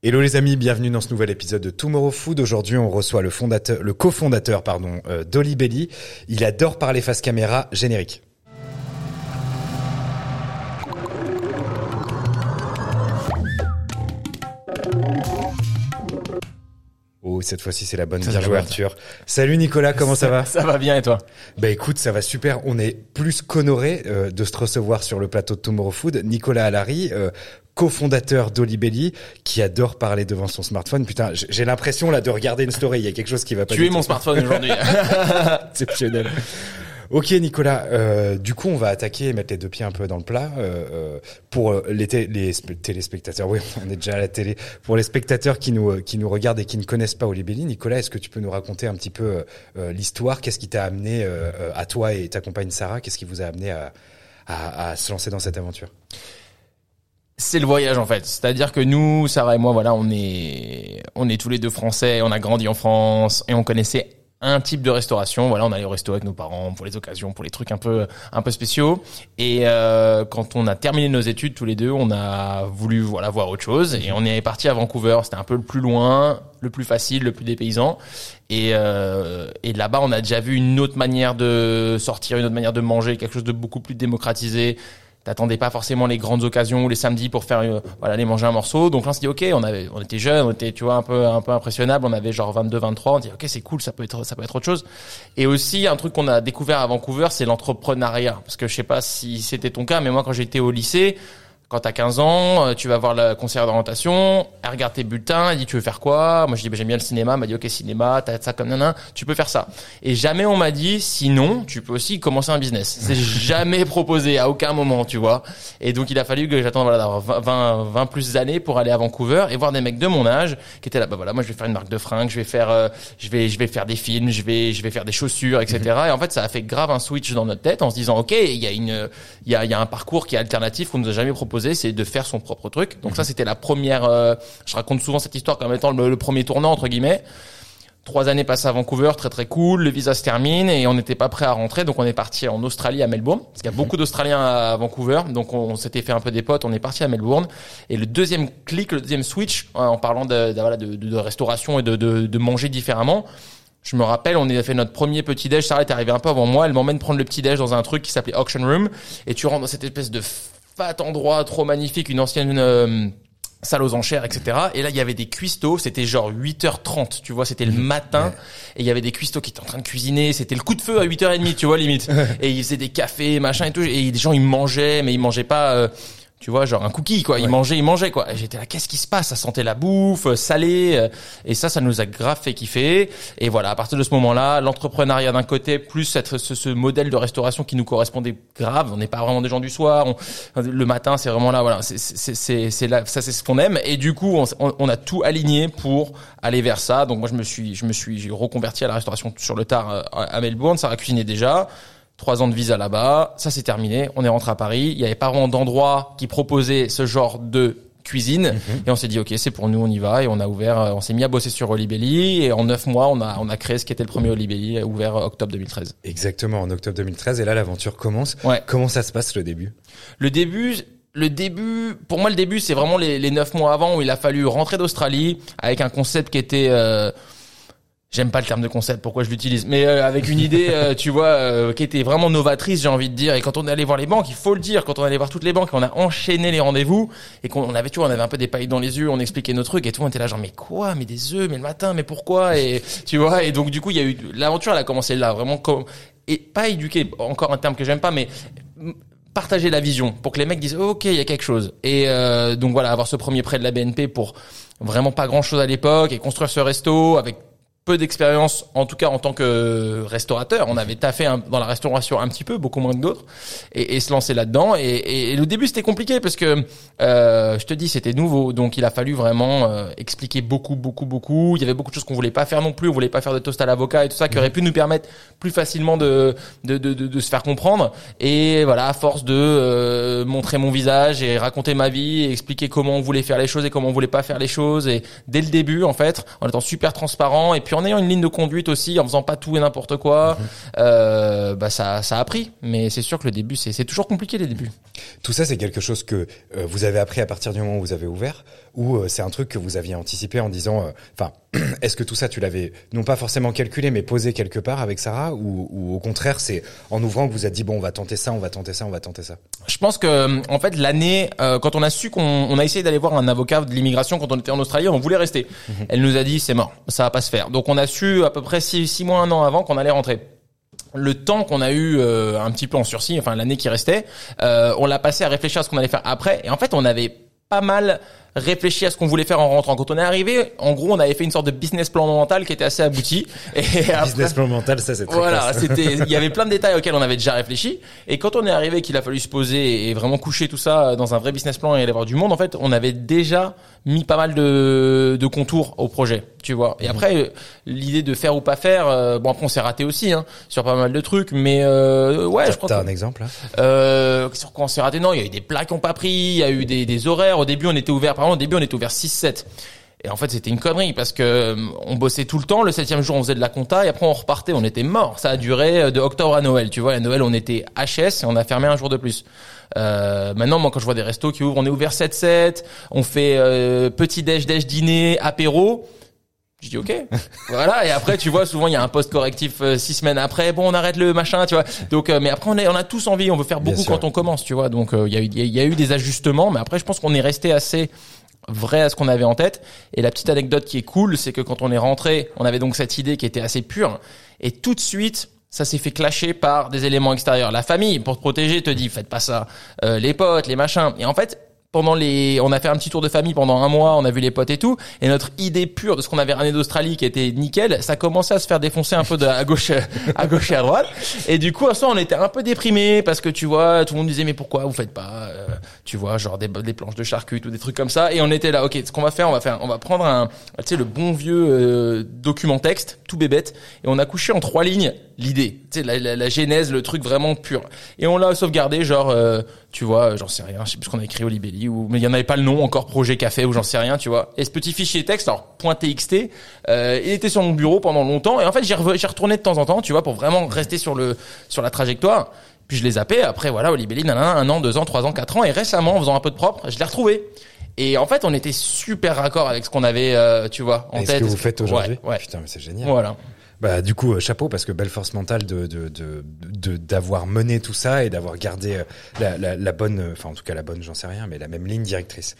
Hello les amis, bienvenue dans ce nouvel épisode de Tomorrow Food. Aujourd'hui, on reçoit le fondateur, le cofondateur, pardon, euh, d'Oli Belly. Il adore parler face caméra, générique. Oh, cette fois-ci, c'est la bonne. Bien joué. Arthur. Salut Nicolas, comment ça va? Ça va bien et toi? Bah écoute, ça va super. On est plus qu'honoré euh, de se recevoir sur le plateau de Tomorrow Food. Nicolas Allary, euh, cofondateur d'Olibelly, qui adore parler devant son smartphone. Putain, j'ai l'impression là de regarder une story. Il y a quelque chose qui va pas. Tu es mon smartphone aujourd'hui. exceptionnel. Ok Nicolas, euh, du coup on va attaquer et mettre les deux pieds un peu dans le plat euh, euh, pour euh, les, té- les sp- téléspectateurs. Oui, on est déjà à la télé. Pour les spectateurs qui nous euh, qui nous regardent et qui ne connaissent pas Olibelli, Nicolas, est-ce que tu peux nous raconter un petit peu l'histoire? Qu'est-ce qui t'a amené à toi et ta compagne Sarah? Qu'est-ce qui vous a amené à, à, à se lancer dans cette aventure? C'est le voyage en fait. C'est-à-dire que nous, Sarah et moi, voilà, on est, on est tous les deux français, on a grandi en France et on connaissait un type de restauration. Voilà, on allait au resto avec nos parents pour les occasions, pour les trucs un peu, un peu spéciaux. Et euh, quand on a terminé nos études tous les deux, on a voulu voilà voir autre chose et on est parti à Vancouver. C'était un peu le plus loin, le plus facile, le plus dépaysant. Et, euh, et là-bas, on a déjà vu une autre manière de sortir, une autre manière de manger, quelque chose de beaucoup plus démocratisé. T'attendais pas forcément les grandes occasions ou les samedis pour faire euh, voilà aller manger un morceau. Donc là on s'est dit ok, on avait on était jeunes, on était tu vois un peu un peu impressionnable, on avait genre 22 23, on dit ok, c'est cool, ça peut être ça peut être autre chose. Et aussi un truc qu'on a découvert à Vancouver, c'est l'entrepreneuriat parce que je sais pas si c'était ton cas mais moi quand j'étais au lycée quand t'as 15 ans, euh, tu vas voir la conseillère d'orientation, elle regarde tes bulletins, elle dit tu veux faire quoi? Moi je dis bah, j'aime bien le cinéma, elle m'a dit ok cinéma, t'as ça comme nanan, tu peux faire ça. Et jamais on m'a dit sinon tu peux aussi commencer un business. C'est jamais proposé à aucun moment, tu vois. Et donc il a fallu que j'attende voilà d'avoir 20, 20 20 plus d'années pour aller à Vancouver et voir des mecs de mon âge qui étaient là bah voilà moi je vais faire une marque de fringues, je vais faire euh, je vais je vais faire des films, je vais je vais faire des chaussures etc. Et en fait ça a fait grave un switch dans notre tête en se disant ok il y a une il y a il y a un parcours qui est alternatif qu'on nous a jamais proposé c'est de faire son propre truc. Donc ça c'était la première euh, je raconte souvent cette histoire comme étant le, le premier tournant entre guillemets. Trois années passées à Vancouver, très très cool. Le visa se termine et on n'était pas prêt à rentrer, donc on est parti en Australie à Melbourne, parce qu'il y a beaucoup d'Australiens à Vancouver, donc on, s'était fait un peu des potes. On est parti à Melbourne et le deuxième clic, le deuxième switch, euh, en parlant de, de, de, restauration et de manger différemment. Je me rappelle, on a fait notre premier petit déj. Sarah est arrivée un peu avant moi. Elle m'emmène prendre le petit déj dans un truc qui s'appelait Auction Room. Et tu rentres dans cette espèce de fat endroit trop magnifique, une ancienne euh, salle aux enchères, etc. Et là, il y avait des cuistots. C'était genre 8h30, tu vois. C'était le matin. Et il y avait des cuistots qui étaient en train de cuisiner. C'était le coup de feu à 8h30, tu vois, limite. et ils faisaient des cafés, machin et tout. Et les gens, ils mangeaient, mais ils mangeaient pas... euh, tu vois, genre un cookie, quoi. Ils mangeaient, ils mangeaient, quoi. Et j'étais là, qu'est-ce qui se passe? Ça sentait la bouffe, euh, salée. euh, Et ça, ça nous a grave fait kiffer. Et voilà, à partir de ce moment-là, l'entrepreneuriat d'un côté, plus cette, ce, ce modèle de restauration qui nous correspondait grave. On n'est pas vraiment des gens du soir. On- le matin, c'est vraiment là, voilà. C'est- C'est c'est- là, ça, c'est ce qu'on aime. Et du coup, on, a tout aligné pour aller vers ça. Donc moi, je me suis, je me suis reconverti à la restauration sur le tard euh, à Melbourne. Ça a cuisiné déjà trois ans de visa là-bas, ça c'est terminé, on est rentré à Paris, il y avait pas vraiment d'endroit qui proposait ce genre de cuisine. Et on s'est dit ok c'est pour nous on y va. Et on a ouvert euh, on s'est mis à bosser sur Olibelli et en neuf mois on a on a créé ce qui était le premier Olibelli ouvert octobre 2013 Exactement, en octobre 2013. Et là, l'aventure commence. Ouais. Comment ça se passe le début? Le début le début pour moi le début c'est vraiment les, les neuf mois avant où il a fallu rentrer d'Australie avec un concept qui était euh, J'aime pas le terme de concept, pourquoi je l'utilise, mais euh, avec une idée, euh, tu vois, euh, qui était vraiment novatrice, j'ai envie de dire. Et quand on est allé voir les banques, il faut le dire, quand on est allé voir toutes les banques, on a enchaîné les rendez-vous et qu'on on avait, tu vois, on avait un peu des pailles dans les yeux, on expliquait nos trucs et tout, on était là genre mais quoi, mais des œufs, mais le matin, mais pourquoi? Et tu vois, et donc du coup il y a eu l'aventure, elle a commencé là, vraiment comme et pas éduquer, encore un terme que j'aime pas, mais partager la vision pour que les mecs disent ok il y a quelque chose. Et euh, donc voilà avoir ce premier prêt de la BNP pour vraiment pas grand chose à l'époque et construire ce resto avec peu d'expérience, en tout cas en tant que restaurateur. On avait taffé un- dans la restauration un petit peu, beaucoup moins que d'autres, et, et se lancer là-dedans. Et, et- et le début c'était compliqué parce que euh, je te dis c'était nouveau, donc il a fallu vraiment euh, expliquer beaucoup, beaucoup, beaucoup. Il y avait beaucoup de choses qu'on voulait pas faire non plus. On voulait pas faire de toast à l'avocat et tout ça qui aurait pu nous permettre plus facilement de de, de, de, de se faire comprendre. Et voilà, à force de euh, montrer mon visage et raconter ma vie, et expliquer comment on voulait faire les choses et comment on voulait pas faire les choses, et dès le début en fait, en étant super transparent et puis en ayant une ligne de conduite aussi, en faisant pas tout et n'importe quoi, Mhm. euh, bah ça, ça a pris. Mais c'est sûr que le début, c'est, toujours compliqué les débuts. Tout ça, c'est quelque chose que euh, vous avez appris à partir du moment où vous avez ouvert, ou euh, c'est un truc que vous aviez anticipé en disant, enfin, est-ce que tout ça, tu l'avais non pas forcément calculé, mais posé quelque part avec Sarah, ou, ou au contraire, c'est en ouvrant que vous avez dit, bon, on va tenter ça, on va tenter ça, on va tenter ça? Je pense que en fait l'année quand on a su qu'on on a essayé d'aller voir un avocat de l'immigration quand on était en Australie, on voulait rester. Elle nous a dit c'est mort, ça va pas se faire. Donc on a su à peu près six, six mois un an avant qu'on allait rentrer. Le temps qu'on a eu euh, un petit peu en sursis, enfin l'année qui restait, euh, on l'a passé à réfléchir à ce qu'on allait faire après. Et en fait on avait pas mal réfléchi à ce qu'on voulait faire en rentrant. Quand on est arrivé, en gros, on avait fait une sorte de business plan mental qui était assez abouti. Et après- Business plan mental, ça, c'est très voilà, c'était, il y avait plein de détails auxquels on avait déjà réfléchi. Et quand on est arrivé, qu'il a fallu se poser et vraiment coucher tout ça dans un vrai business plan et aller voir du monde, en fait, on avait déjà mis pas mal de, de contours au projet, tu vois. Mhm. Et après, euh, l'idée de faire ou pas faire, euh, bon après on s'est raté aussi, hein, sur pas mal de trucs, mais euh, ouais, je crois t'as un exemple, là? Euh, sur quoi on s'est raté? Non, il y a eu des plats qui ont pas pris, il y a eu des, des horaires. Au début, on était ouvert, par exemple, au début, on était ouvert 6-7. Et en fait, c'était une connerie parce que euh, on bossait tout le temps. Le septième jour, on faisait de la compta et après on repartait. On était mort. Ça a duré euh, de octobre à Noël. Tu vois, à Noël, on était HS et on a fermé un jour de plus. Euh, maintenant, moi, quand je vois des restos qui ouvrent, on est ouvert 7-7. On fait euh, petit déj, déj, dîner, apéro. Je dis ok, voilà. Et après, tu vois, souvent il y a un post correctif euh, six semaines après. Bon, on arrête le machin, tu vois. Donc, euh, mais après, on, est, on a tous envie, on veut faire beaucoup quand on commence, tu vois. Donc, euh, il y, a eu, a- y a eu des ajustements, mais après, je pense qu'on est resté assez vrai à ce qu'on avait en tête. Et la petite anecdote qui est cool, c'est que quand on est rentré, on avait donc cette idée qui était assez pure, et tout de suite. Ça s'est fait clasher par des éléments extérieurs. La famille, pour te protéger, te dit faites pas ça. Euh, les potes, les machins. Et en fait, pendant les, on a fait un petit tour de famille pendant un mois, on a vu les potes et tout, et notre idée pure de ce qu'on avait ramené d'Australie qui était nickel, ça commençait à se faire défoncer un peu de, à gauche, à gauche et à droite. Et du coup, à moment, on était un peu déprimé parce que tu vois, tout le monde disait mais pourquoi vous faites pas, euh, tu vois, genre des, des planches de charcut ou des trucs comme ça. Et on était là, ok, ce qu'on va faire, on va faire, on va prendre un, tu sais, le bon vieux euh, document texte, tout bébête, et on a couché en trois lignes l'idée, tu sais, la, la, la genèse, le truc vraiment pur. Et on l'a sauvegardé, genre, euh, tu vois, j'en sais rien, je sais plus ce qu'on a écrit au Libelli, ou mais il y en avait pas le nom encore, projet café ou j'en sais rien, tu vois. Et ce petit fichier texte, alors .txt, euh, il était sur mon bureau pendant longtemps, et en fait j'y rev- j'y retournais de temps en temps, tu vois, pour vraiment rester sur le sur la trajectoire. Puis je les zappais, après voilà, au Libelli, nanana, un an, deux ans, trois ans, quatre ans, et récemment, en faisant un peu de propre, je l'ai retrouvé. Et en fait, on était super raccord avec ce qu'on avait, euh, tu vois, en Et ce que vous faites aujourd'hui Ouais, ouais. Putain, mais c'est génial. Voilà. Bah du coup euh, chapeau parce que belle force mentale de de de de- d'avoir mené tout ça et d'avoir gardé euh, la, la, la bonne enfin en tout cas la bonne j'en sais rien mais la même ligne directrice.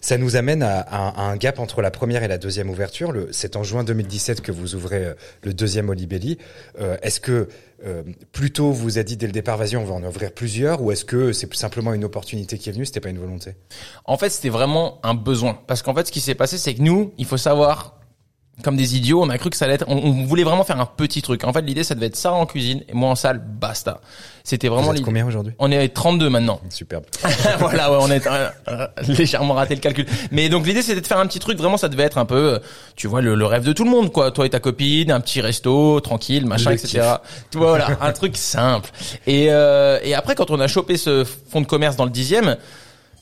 Ça nous amène à, à- à un gap entre la première et la deuxième ouverture. C'est en juin 2017 que vous ouvrez euh, le deuxième Olibelli. Euh, est-ce que euh, plutôt vous a dit dès le départ vas-y on va en ouvrir plusieurs ou est-ce que c'est simplement une opportunité qui est venue c'était pas une volonté? En fait, c'était vraiment un besoin. Parce qu'en fait, ce qui s'est passé, c'est que nous, il faut savoir, comme des idiots, on a cru que ça allait être, on, on voulait vraiment faire un petit truc. En fait, l'idée, ça devait être ça en cuisine et moi en salle, basta. C'était vraiment l'idée. combien aujourd'hui? On est 32 maintenant. Superbe. voilà, ouais, on est euh, euh, légèrement raté le calcul. Mais donc l'idée c'était de faire un petit truc. Vraiment, ça devait être un peu, euh, tu vois, le, le rêve de tout le monde, quoi. Toi et ta copine, un petit resto, tranquille, machin, Le etc. Tu vois, voilà, un truc simple. Et euh, et après, quand on a chopé ce fonds de commerce dans le dixième.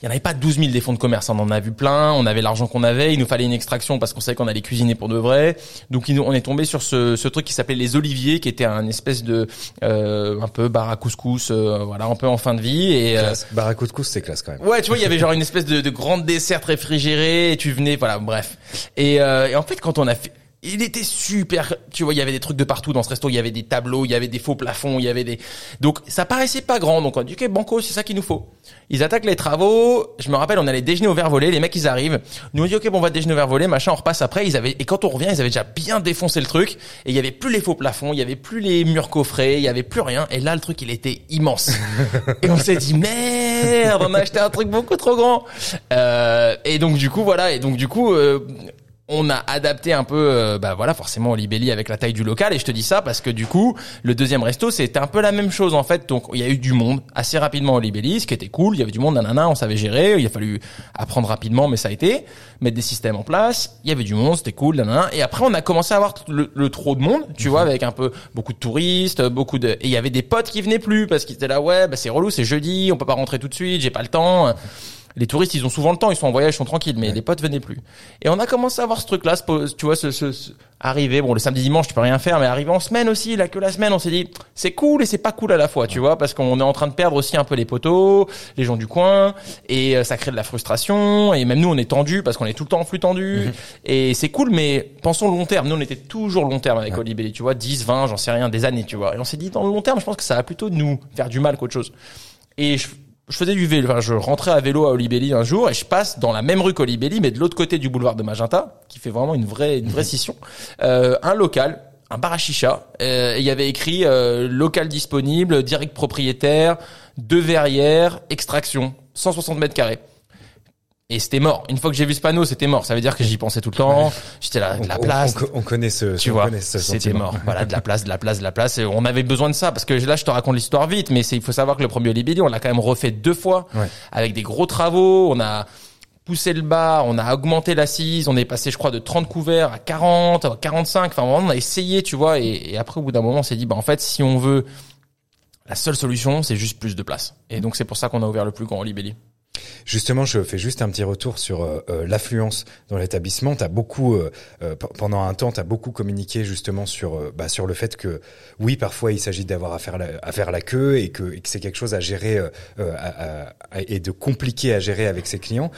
Il n'y en avait pas 12 000 des fonds de commerce, on en a vu plein, on avait l'argent qu'on avait, il nous fallait une extraction parce qu'on savait qu'on allait cuisiner pour de vrai. Donc on est tombé sur ce, ce truc qui s'appelait les oliviers, qui était un espèce de euh, un peu bar à couscous, euh, voilà, un peu en fin de vie. Et euh. Bar à cousse c'est classe quand même. Ouais, tu vois, il y avait genre une espèce de, de grande dessert réfrigérée et tu venais, voilà, bref. Et, euh, et en fait, quand on a fait, il était super, tu vois, il y avait des trucs de partout dans ce resto, il y avait des tableaux, il y avait des faux plafonds, il y avait des, donc ça paraissait pas grand, donc on a dit, ok, banco, c'est ça qu'il nous faut. Ils attaquent les travaux, je me rappelle, on allait déjeuner au verre volé, les mecs ils arrivent, nous on dit, ok, bon, on va déjeuner au verre volé, machin, on repasse après, ils avaient, et quand on revient, ils avaient déjà bien défoncé le truc, et il y avait plus les faux plafonds, il y avait plus les murs coffrés, il y avait plus rien, et là, le truc, il était immense. Et on s'est dit merde, on a acheté un truc beaucoup trop grand. Euh, et donc du coup voilà, et donc du coup euh, on a adapté un peu, euh, bah voilà, forcément au Libelli avec la taille du local. Et je te dis ça parce que du coup, le deuxième resto, c'était un peu la même chose en fait. Donc il y a eu du monde assez rapidement au Libelli, ce qui était cool. Il y avait du monde, nanana, on savait gérer. Il a fallu apprendre rapidement, mais ça a été mettre des systèmes en place. Il y avait du monde, c'était cool, nanana. Et après, on a commencé à avoir le, le trop de monde, tu vois, avec un peu beaucoup de touristes, beaucoup de. Et il y avait des potes qui venaient plus parce qu'ils étaient là, ouais, bah c'est relou, c'est jeudi, on peut pas rentrer tout de suite, j'ai pas le temps. Les touristes, ils ont souvent le temps, ils sont en voyage, ils sont tranquilles, mais les potes venaient plus. Et on a commencé à voir ce truc-là, tu vois, ce, ce, ce, arriver. Bon, le samedi dimanche, tu peux rien faire, mais arriver en semaine aussi, là que la semaine, on s'est dit, c'est cool et c'est pas cool à la fois, tu vois, parce qu'on est en train de perdre aussi un peu les poteaux, les gens du coin, et euh, ça crée de la frustration. Et même nous, on est tendu parce qu'on est tout le temps en flux tendu. Mhm. Et c'est cool, mais pensons long terme. Nous, on était toujours long terme avec Olibelli, tu vois, 10, 20, j'en sais rien, des années, tu vois. Et on s'est dit, dans le long terme, je pense que ça va plutôt nous faire du mal qu'autre chose. Et je, je faisais du vélo, je rentrais à vélo à Olibelli un jour et je passe dans la même rue qu'Olibelli, mais de l'autre côté du boulevard de Magenta, qui fait vraiment une vraie, une vraie scission, euh, un local, un bar. Euh, il y avait écrit euh, local disponible, direct propriétaire, deux verrières, extraction, 160 mètres carrés. Et c'était mort. Une fois que j'ai vu ce panneau, c'était mort. Ça veut dire que j'y pensais tout le temps. J'étais là, de la place. On, connaît ce, tu vois, c'était mort. voilà, de la place, de la place, de la place. Et on avait besoin de ça parce que là, je te raconte l'histoire vite, mais il faut savoir que le premier Libéli, on l'a quand même refait deux fois avec des gros travaux. On a poussé le bas, on a augmenté l'assise, on est passé, je crois, de 30 couverts à 40, à 45. Enfin, vraiment, on a essayé, tu vois. Et, et après, au bout d'un moment, on s'est dit, bah en fait, si on veut, la seule solution, c'est juste plus de place. Et donc, c'est pour ça qu'on a ouvert le plus grand Libelli. Justement, je fais juste un petit retour sur euh, euh, l'affluence dans l'établissement. Tu as beaucoup, euh, pendant un temps, tu as beaucoup communiqué justement sur, bah, sur le fait que, oui, parfois il s'agit d'avoir à faire, la, à faire la queue et que, c'est quelque chose à gérer et de compliqué à gérer avec ses clients.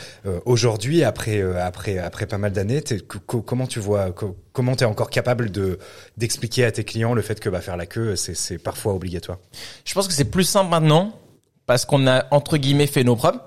Aujourd'hui, après, après, après pas mal d'années, comment tu vois, comment tu es encore capable de d'expliquer à tes clients le fait que bah, faire la queue, c'est parfois obligatoire? Je pense que c'est plus simple maintenant parce qu'on a entre guillemets fait nos preuves.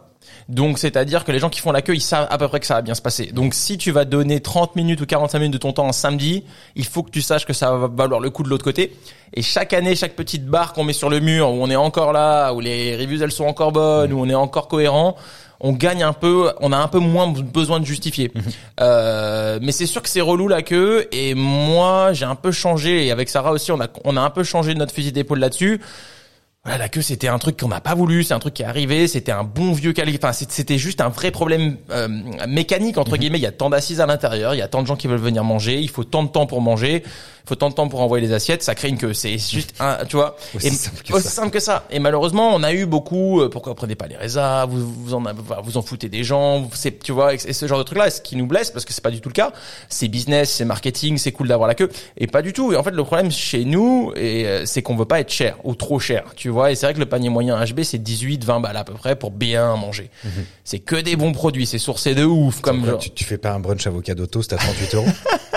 Donc, c'est-à-dire que les gens qui font la queue, ils savent à peu près que ça va bien se passer. Donc, si tu vas donner 30 minutes ou 45 minutes de ton temps un samedi, il faut que tu saches que ça va valoir le coup de l'autre côté. Et chaque année, chaque petite barre qu'on met sur le mur, où on est encore là, où les reviews elles sont encore bonnes, où on est encore cohérent, on gagne un peu, on a un peu moins besoin de justifier. Mhm. euh, mais c'est sûr que c'est relou la queue. Et moi, j'ai un peu changé. Et avec Sarah aussi, on a, on a un peu changé notre fusil d'épaule là-dessus voilà, la queue, c'était un truc qu'on n'a pas voulu, c'est un truc qui est arrivé, c'était un bon vieux cali, enfin c'était juste un vrai problème euh, mécanique entre mhm. guillemets. Il y a tant d'assises à l'intérieur, il y a tant de gens qui veulent venir manger, il faut tant de temps pour manger faut tant de temps pour envoyer les assiettes, ça crée une queue. C'est juste un, tu vois, aussi, et, simple, que simple, que ça. Et malheureusement, on a eu beaucoup. Euh, pourquoi vous prenez pas les résas Vous vous en vous en foutez des gens. C'est tu vois, et ce genre de truc là, ce qui nous blesse parce que c'est pas du tout le cas. C'est business, c'est marketing, c'est cool d'avoir la queue, et pas du tout. Et en fait, le problème chez nous, et euh, c'est qu'on veut pas être cher ou trop cher, tu vois. Et c'est vrai que le panier moyen HB c'est 18, 20 balles à peu près pour bien manger. Mhm. C'est que des bons produits, c'est sourcé de ouf. Comme genre... tu, tu, fais pas un brunch avocado toast à 38 euros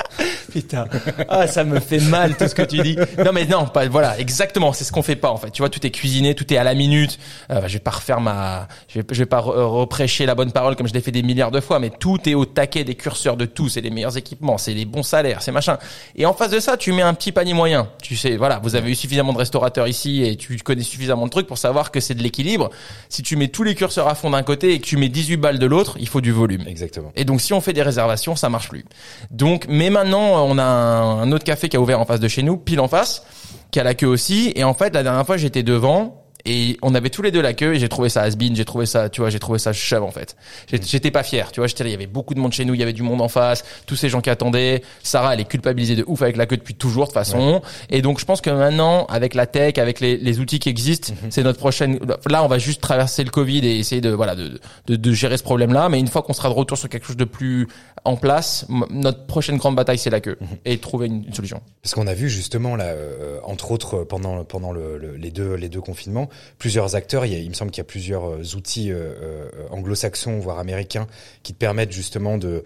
Putain. Ah, ça me fait mal tout ce que tu dis. Non, mais non, pas, voilà, exactement. C'est ce qu'on fait pas, en fait. Tu vois, tout est cuisiné, tout est à la minute. Euh, je vais pas refaire ma, je vais, je vais pas reprêcher la bonne parole comme je l'ai fait des milliards de fois, mais tout est au taquet des curseurs de tout. C'est les meilleurs équipements, c'est les bons salaires, c'est machin. Et en face de ça, tu mets un petit panier moyen. Tu sais, voilà, vous avez eu suffisamment de restaurateurs ici et tu connais suffisamment de trucs pour savoir que c'est de l'équilibre. Si tu mets tous les curseurs à fond d'un côté et que tu mets 18 balles de l'autre, il faut du volume. Exactement. Et donc, si on fait des réservations, ça marche plus. Donc, mais maintenant, on a un, autre café qui a ouvert en face de chez nous, pile en face, qui a la queue aussi. Et en fait, la dernière fois, j'étais devant et on avait tous les deux la queue et j'ai trouvé ça has j'ai trouvé ça, tu vois, j'ai trouvé ça chèvre en fait. J'étais pas fier, tu vois, j'étais il y avait beaucoup de monde chez nous, il y avait du monde en face, tous ces gens qui attendaient. Sarah, elle est culpabilisée de ouf avec la queue depuis toujours de toute façon. Et donc je pense que maintenant, avec la tech, avec les, les outils qui existent, mhm. c'est notre prochaine. Là, on va juste traverser le Covid et essayer de voilà de, de, de gérer ce problème-là. Mais une fois qu'on sera de retour sur quelque chose de plus en place, notre prochaine grande bataille, c'est la queue mhm. et trouver une, solution. Parce qu'on a vu justement là, euh, entre autres pendant pendant le, les deux les deux confinements plusieurs acteurs. Il, me semble qu'il y a plusieurs euh, outils euh, euh, anglo-saxons, voire américains, qui te permettent justement de,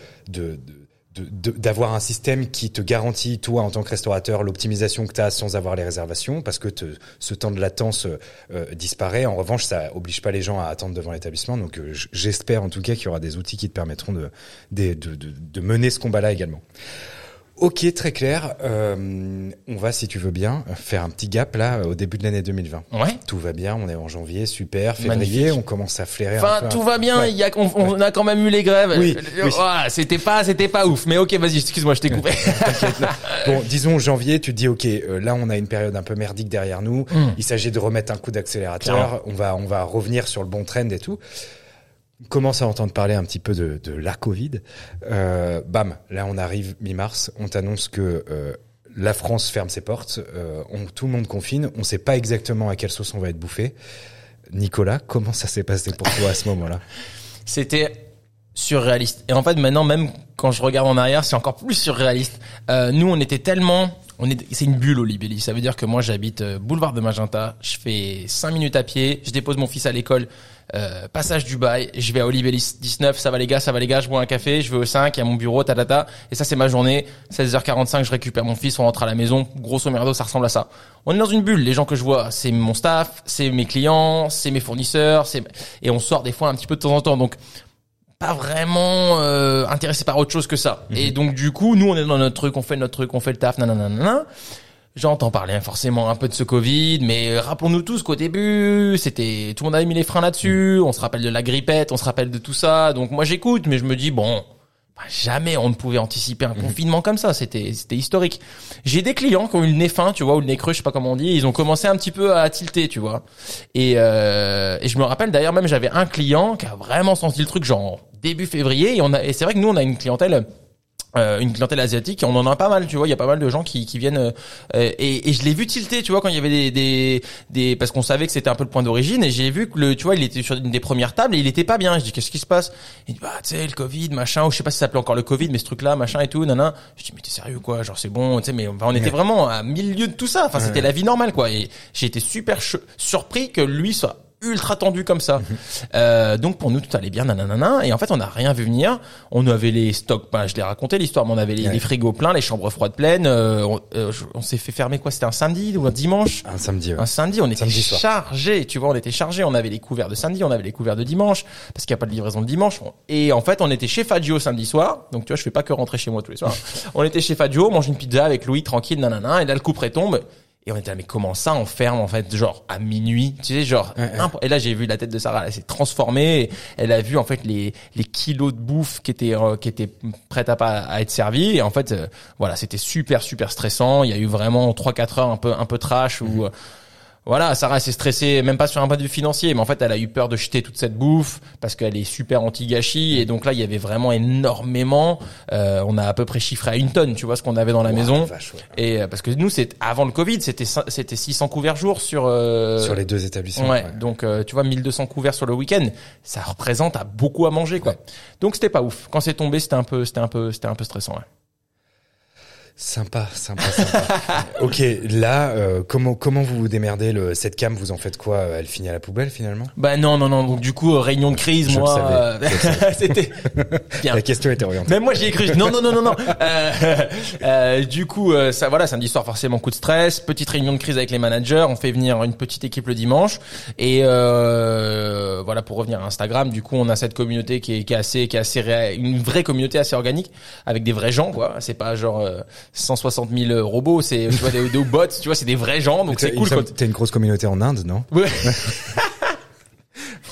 d'avoir un système qui te garantit, toi, en tant que restaurateur, l'optimisation que tu as sans avoir les réservations, parce que ce temps de latence disparaît. En revanche, ça oblige pas les gens à attendre devant l'établissement. Donc, j'espère en tout cas qu'il y aura des outils qui te permettront de, de mener ce combat-là également. Ok, très clair. Euh, on va, si tu veux bien, faire un petit gap là au début de l'année 2020. Ouais. Tout va bien, on est en janvier, super. Février, on commence à flairer. Enfin, tout va bien. Il y a, on, a quand même eu les grèves. Oui. c'était pas, c'était pas ouf. Mais ok, vas-y, excuse-moi, je t'ai coupé. bon, disons janvier, tu te dis ok, euh, là on a une période un peu merdique derrière nous. Hmm. Il s'agit de remettre un coup d'accélérateur. On va, on va revenir sur le bon trend et tout commence à entendre parler un petit peu de, la Covid. Euh, bam, là on arrive mi-mars, on t'annonce que euh, la France ferme ses portes, euh, tout le monde confine, on sait pas exactement à quelle sauce on va être bouffé. Nicolas, comment ça s'est passé pour toi à ce moment-là? C'était surréaliste. Et en fait, maintenant, même quand je regarde en arrière, c'est encore plus surréaliste. Nous, on était tellement, c'est une bulle au Libelli. Ça veut dire que moi, j'habite boulevard de Magenta. Je fais 5 minutes à pied. Je dépose mon fils à l'école. Euh, passage du bail, je vais à Olibellis 19, ça va les gars, ça va les gars, je bois un café, je vais au 5, il y a mon bureau, ta ta et ça c'est ma journée, 16h45, je récupère mon fils, on rentre à la maison, grosso merdo, ça ressemble à ça. On est dans une bulle, les gens que je vois, c'est mon staff, c'est mes clients, c'est mes fournisseurs, c'est et on sort des fois un petit peu de temps en temps, donc pas vraiment euh, intéressé par autre chose que ça. Et Mhm. donc du coup, nous on est dans notre truc, on fait notre truc, on fait le taf, nanana. nanana. J'entends parler hein, forcément un peu de ce Covid, mais euh, rappelons-nous tous qu'au début, c'était tout le monde avait mis les freins là-dessus. On se rappelle de la grippette, on se rappelle de tout ça. Donc moi j'écoute, mais je me dis bon, bah, jamais on ne pouvait anticiper un confinement comme ça. C'était c'était historique. J'ai des clients qui ont eu le nez fin, tu vois, ou le nez creux, je sais pas comment on dit. Ils ont commencé un petit peu à tilter, tu vois. Et euh, et je me rappelle d'ailleurs même j'avais un client qui a vraiment senti le truc genre début février et on a et c'est vrai que nous on a une clientèle euh, une clientèle asiatique, on en a pas mal, tu vois, il y a pas mal de gens qui, qui viennent euh, et, et je l'ai vu tilter, tu vois, quand il y avait des des, des parce qu'on savait que c'était un peu le point d'origine et j'ai vu que le tu vois, il était sur une des premières tables et il était pas bien. Je dis qu'est-ce qui se passe? Il dit bah tu sais le Covid, machin, ou je sais pas si ça s'appelait encore le Covid, mais ce truc là, machin et tout, nana. Je dis mais t'es sérieux quoi, genre c'est bon, tu sais mais enfin, on était vraiment à milieu de tout ça, enfin c'était la vie normale quoi. Et j'ai été super surpris que lui soit ultra tendu comme ça. Euh, donc pour nous tout allait bien nanana et en fait on n'a rien vu venir. On avait les stocks, bah, je l'ai raconté l'histoire, mais on avait les, Ouais. les frigos pleins, les chambres froides pleines. euh, on euh, on s'est fait fermer quoi C'était un samedi ou un dimanche? Un samedi. ouais. un samedi, on était chargé, tu vois, on était chargé, on avait les couverts de samedi, on avait les couverts de dimanche, parce qu'il n'y a pas de livraison de dimanche. Et en fait, on était chez Fagio samedi soir, donc tu vois, je fais pas que rentrer chez moi tous les soirs. on était chez Fagio, on mange une pizza avec Louis tranquille, nanana, et là le coup près tombe. Et on était là, mais comment ça, on ferme en fait, genre à minuit, tu sais, genre. Ouais, ouais. imp- Et là, j'ai vu la tête de Sarah, elle s'est transformée. Elle a vu en fait les les kilos de bouffe qui étaient euh, qui étaient prêtes à pas à être servies. Et en fait, euh, voilà, c'était super super stressant. Il y a eu vraiment trois quatre heures un peu un peu trash où euh, voilà, Sarah s'est stressée, même pas sur un point de vue financier, mais en fait, elle a eu peur de jeter toute cette bouffe parce qu'elle est super anti-gâchis. Et donc là, il y avait vraiment énormément. euh, on a à peu près chiffré à une tonne, tu vois, ce qu'on avait dans la maison. vache, ouais. Et euh, parce que nous, c'est avant le Covid, c'était c'était 600 couverts jour sur euh, Sur les deux établissements. Ouais, ouais. donc euh, tu vois 1200 couverts sur le week-end, ça représente à beaucoup à manger quoi. Donc c'était pas ouf. Quand c'est tombé, c'était un peu c'était un peu c'était un peu stressant. Ouais. Sympa, sympa, sympa. ok, là, euh, comment comment vous vous démerdez le cette cam Vous en faites quoi? Elle finit à la poubelle finalement? Bah non non non, donc du coup euh, réunion de crise Je moi euh, c'était bien. La question était orientée. Même moi j'y ai cru. Non non non non non. Euh, du coup ça voilà samedi soir forcément coup de stress, petite réunion de crise avec les managers, on fait venir une petite équipe le dimanche et euh, voilà pour revenir à Instagram, du coup on a cette communauté qui est, qui est assez qui est assez ré- une vraie communauté assez organique avec des vrais gens quoi. C'est pas genre euh, 160 000 robots, c'est tu vois des, des bots, tu vois c'est des vrais gens donc c'est cool T'as une grosse communauté en Inde, non? Ouais.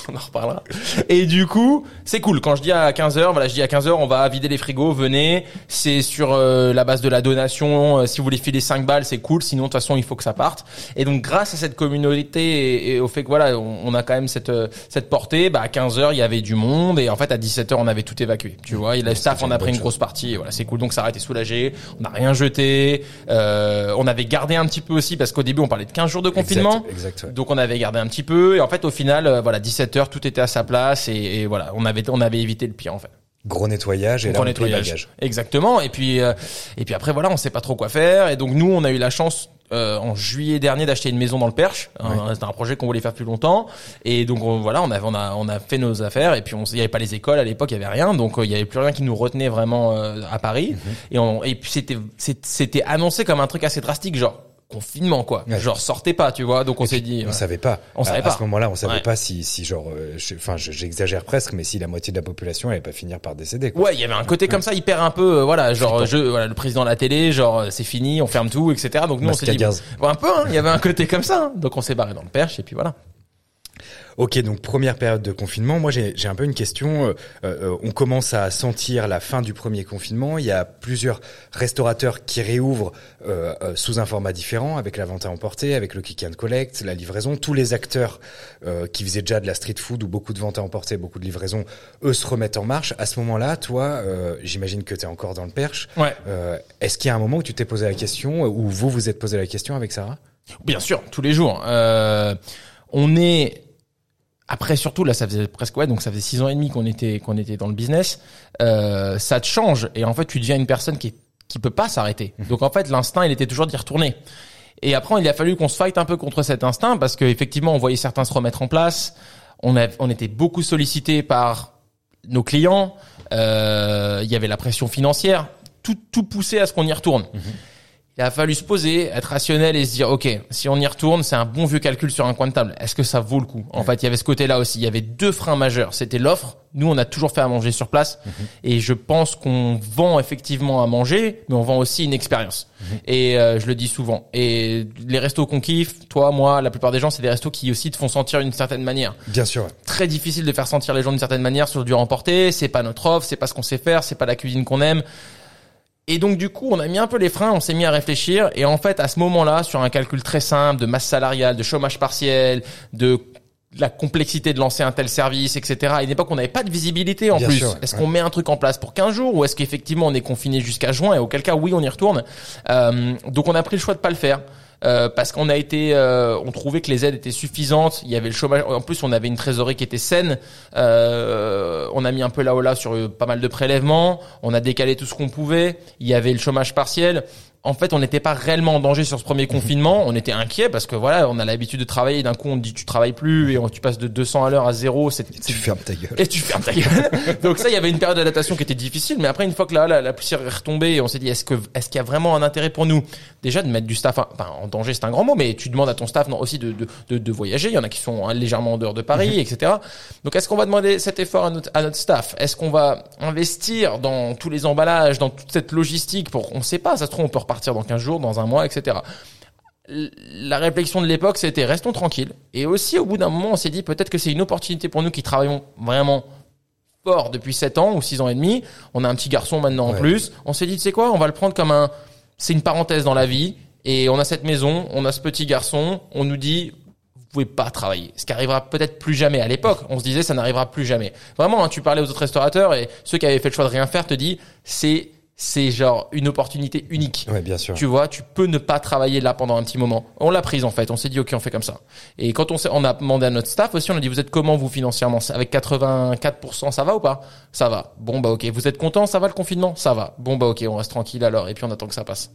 on en reparlera. Et du coup, c'est cool. Quand je dis à 15h, voilà, je dis à 15h, on va vider les frigos, venez. C'est sur euh, la base de la donation. Euh, si vous voulez filer 5 balles, c'est cool. Sinon, de toute façon, il faut que ça parte. Et donc, grâce à cette communauté et, et au fait que voilà, on, on a quand même cette euh, cette portée, bah à 15h, il y avait du monde et en fait à 17h, on avait tout évacué. Tu vois, et le staff on a pris une grosse partie. Et voilà, c'est cool. Donc Sarah était soulagée. On n'a rien jeté. Euh, on avait gardé un petit peu aussi parce qu'au début, on parlait de 15 jours de confinement. Exact, exact, ouais. Donc on avait gardé un petit peu et en fait au final euh, voilà 17 tout était à sa place et, et voilà on avait on avait évité le pire en fait. Gros nettoyage et Gros nettoyage. Exactement. Et puis euh, et puis après voilà on sait pas trop quoi faire. Et donc nous on a eu la chance euh, en juillet dernier d'acheter une maison dans le Perche. C'était un projet qu'on voulait faire depuis longtemps. Et donc on- voilà on a on a on a fait nos affaires. Et puis on il y avait pas les écoles à l'époque il y avait rien. Donc euh, il y avait plus rien qui nous retenait vraiment euh, à Paris. Et on et puis c'était c'était annoncé comme un truc assez drastique genre confinement quoi Ouais. genre sortez pas tu vois donc on s'est dit On ouais. savait pas. On savait à, pas. À ce moment-là, on savait Ouais. pas si, si genre, euh, enfin, je- j'exagère presque, mais si la moitié de la population allait pas finir par décéder. Quoi. Ouais, il y avait un côté comme ça hyper un peu, euh, voilà, genre je, voilà, le président de la télé, genre euh, c'est fini, on ferme tout, etc. Donc nous on Masque s'est à dit, un peu, hein, il y avait un côté comme ça. hein. Donc on s'est barré dans le perche et puis voilà. Ok, donc première période de confinement. Moi, j'ai un peu une question. Euh, euh, on commence à sentir la fin du premier confinement. Il y a plusieurs restaurateurs qui réouvrent euh, euh, sous un format différent, avec la vente à emporter, avec le click and collect, la livraison. Tous les acteurs euh, qui faisaient déjà de la street food ou beaucoup de vente à emporter, beaucoup de livraison, eux se remettent en marche. À ce moment-là, toi, euh, j'imagine que tu es encore dans le perche. Ouais. Euh, Est-ce qu'il y a un moment où tu t'es posé la question, ou vous vous êtes posé la question avec Sarah? Bien sûr, tous les jours. Euh, on est après surtout là ça faisait presque ouais donc ça faisait six ans et demi qu'on était qu'on était dans le business. Euh, ça te change et en fait tu deviens une personne qui est, qui peut pas s'arrêter. Mhm. donc en fait l'instinct il était toujours d'y retourner. Et après il a fallu qu'on se fight un peu contre cet instinct parce que effectivement on voyait certains se remettre en place. On a on était beaucoup sollicité par nos clients. Euh, il y avait la pression financière. Tout tout poussait à ce qu'on y retourne il a fallu se poser, être rationnel et se dire, OK, si on y retourne, c'est un bon vieux calcul sur un coin de table. Est-ce que ça vaut le coup? En fait, il y avait ce côté-là aussi. Il y avait deux freins majeurs. C'était l'offre. Nous, on a toujours fait à manger sur place. Et je pense qu'on vend effectivement à manger, mais on vend aussi une expérience. Et euh, je le dis souvent. Et les restos qu'on kiffe, toi, moi, la plupart des gens, c'est des restos qui aussi te font sentir d'une certaine manière Bien sûr. ouais. très difficile de faire sentir les gens d'une certaine manière sur du remporté. C'est pas notre offre, c'est pas ce qu'on sait faire, c'est pas la cuisine qu'on aime. Et donc du coup, on a mis un peu les freins, on s'est mis à réfléchir. Et en fait, à ce moment-là, sur un calcul très simple de masse salariale, de chômage partiel, de la complexité de lancer un tel service, etc. À une époque, on n'avait pas de visibilité en Bien plus. ouais. Est-ce qu'on met un truc en place pour 15 jours ou est-ce qu'effectivement on est confiné jusqu'à juin et auquel cas oui on y retourne. Euh, donc on a pris le choix de pas le faire. Euh, parce qu'on a été, euh, on trouvait que les aides étaient suffisantes. Il y avait le chômage. En plus, on avait une trésorerie qui était saine. Euh, on a mis un peu là haut là sur pas mal de prélèvements. On a décalé tout ce qu'on pouvait. Il y avait le chômage partiel. En fait, on n'était pas réellement en danger sur ce premier confinement. On était inquiet parce que voilà, on a l'habitude de travailler. D'un coup, on dit tu travailles plus et on- tu passes de 200 à l'heure à zéro. C'est Tu fermes ta gueule. et tu fermes ta gueule. Donc ça, il y avait une période d'adaptation qui était difficile, mais après une fois que là, la, la poussière est retombée, on s'est dit est-ce que est-ce qu'il y a vraiment un intérêt pour nous? Déjà de mettre du staff, enfin en danger, c'est un grand mot, mais tu demandes à ton staff non aussi de de, de, de voyager. Il y en a qui sont hein, légèrement en dehors de Paris, etc. Donc est-ce qu'on va demander cet effort à notre à notre staff? Est-ce qu'on va investir dans tous les emballages, dans toute cette logistique pour on sait pas, ça se trouve on peut repartir dans 15 jours, dans un mois, etc la réflexion de l'époque, c'était restons tranquilles. Et aussi, au bout d'un moment, on s'est dit peut-être que c'est une opportunité pour nous qui travaillons vraiment fort depuis 7 ans ou 6 ans et demi. On a un petit garçon maintenant en Ouais. plus. On s'est dit, tu sais quoi, on va le prendre comme un, c'est une parenthèse dans la vie. Et on a cette maison, on a ce petit garçon. On nous dit, vous pouvez pas travailler. Ce qui arrivera peut-être plus jamais. À l'époque, on se disait, ça n'arrivera plus jamais. Vraiment, hein, tu parlais aux autres restaurateurs et ceux qui avaient fait le choix de rien faire te disent, c'est, c'est genre une opportunité unique. Ouais, bien sûr. Tu vois, tu peux ne pas travailler là pendant un petit moment. On l'a prise en fait. On s'est dit ok, on fait comme ça. Et quand on on a demandé à notre staff aussi, on a dit vous êtes comment vous financièrement? Avec 84%, ça va ou pas? Ça va. Bon bah ok. Vous êtes content? Ça va le confinement? Ça va. Bon bah ok, on reste tranquille alors. Et puis on attend que ça passe.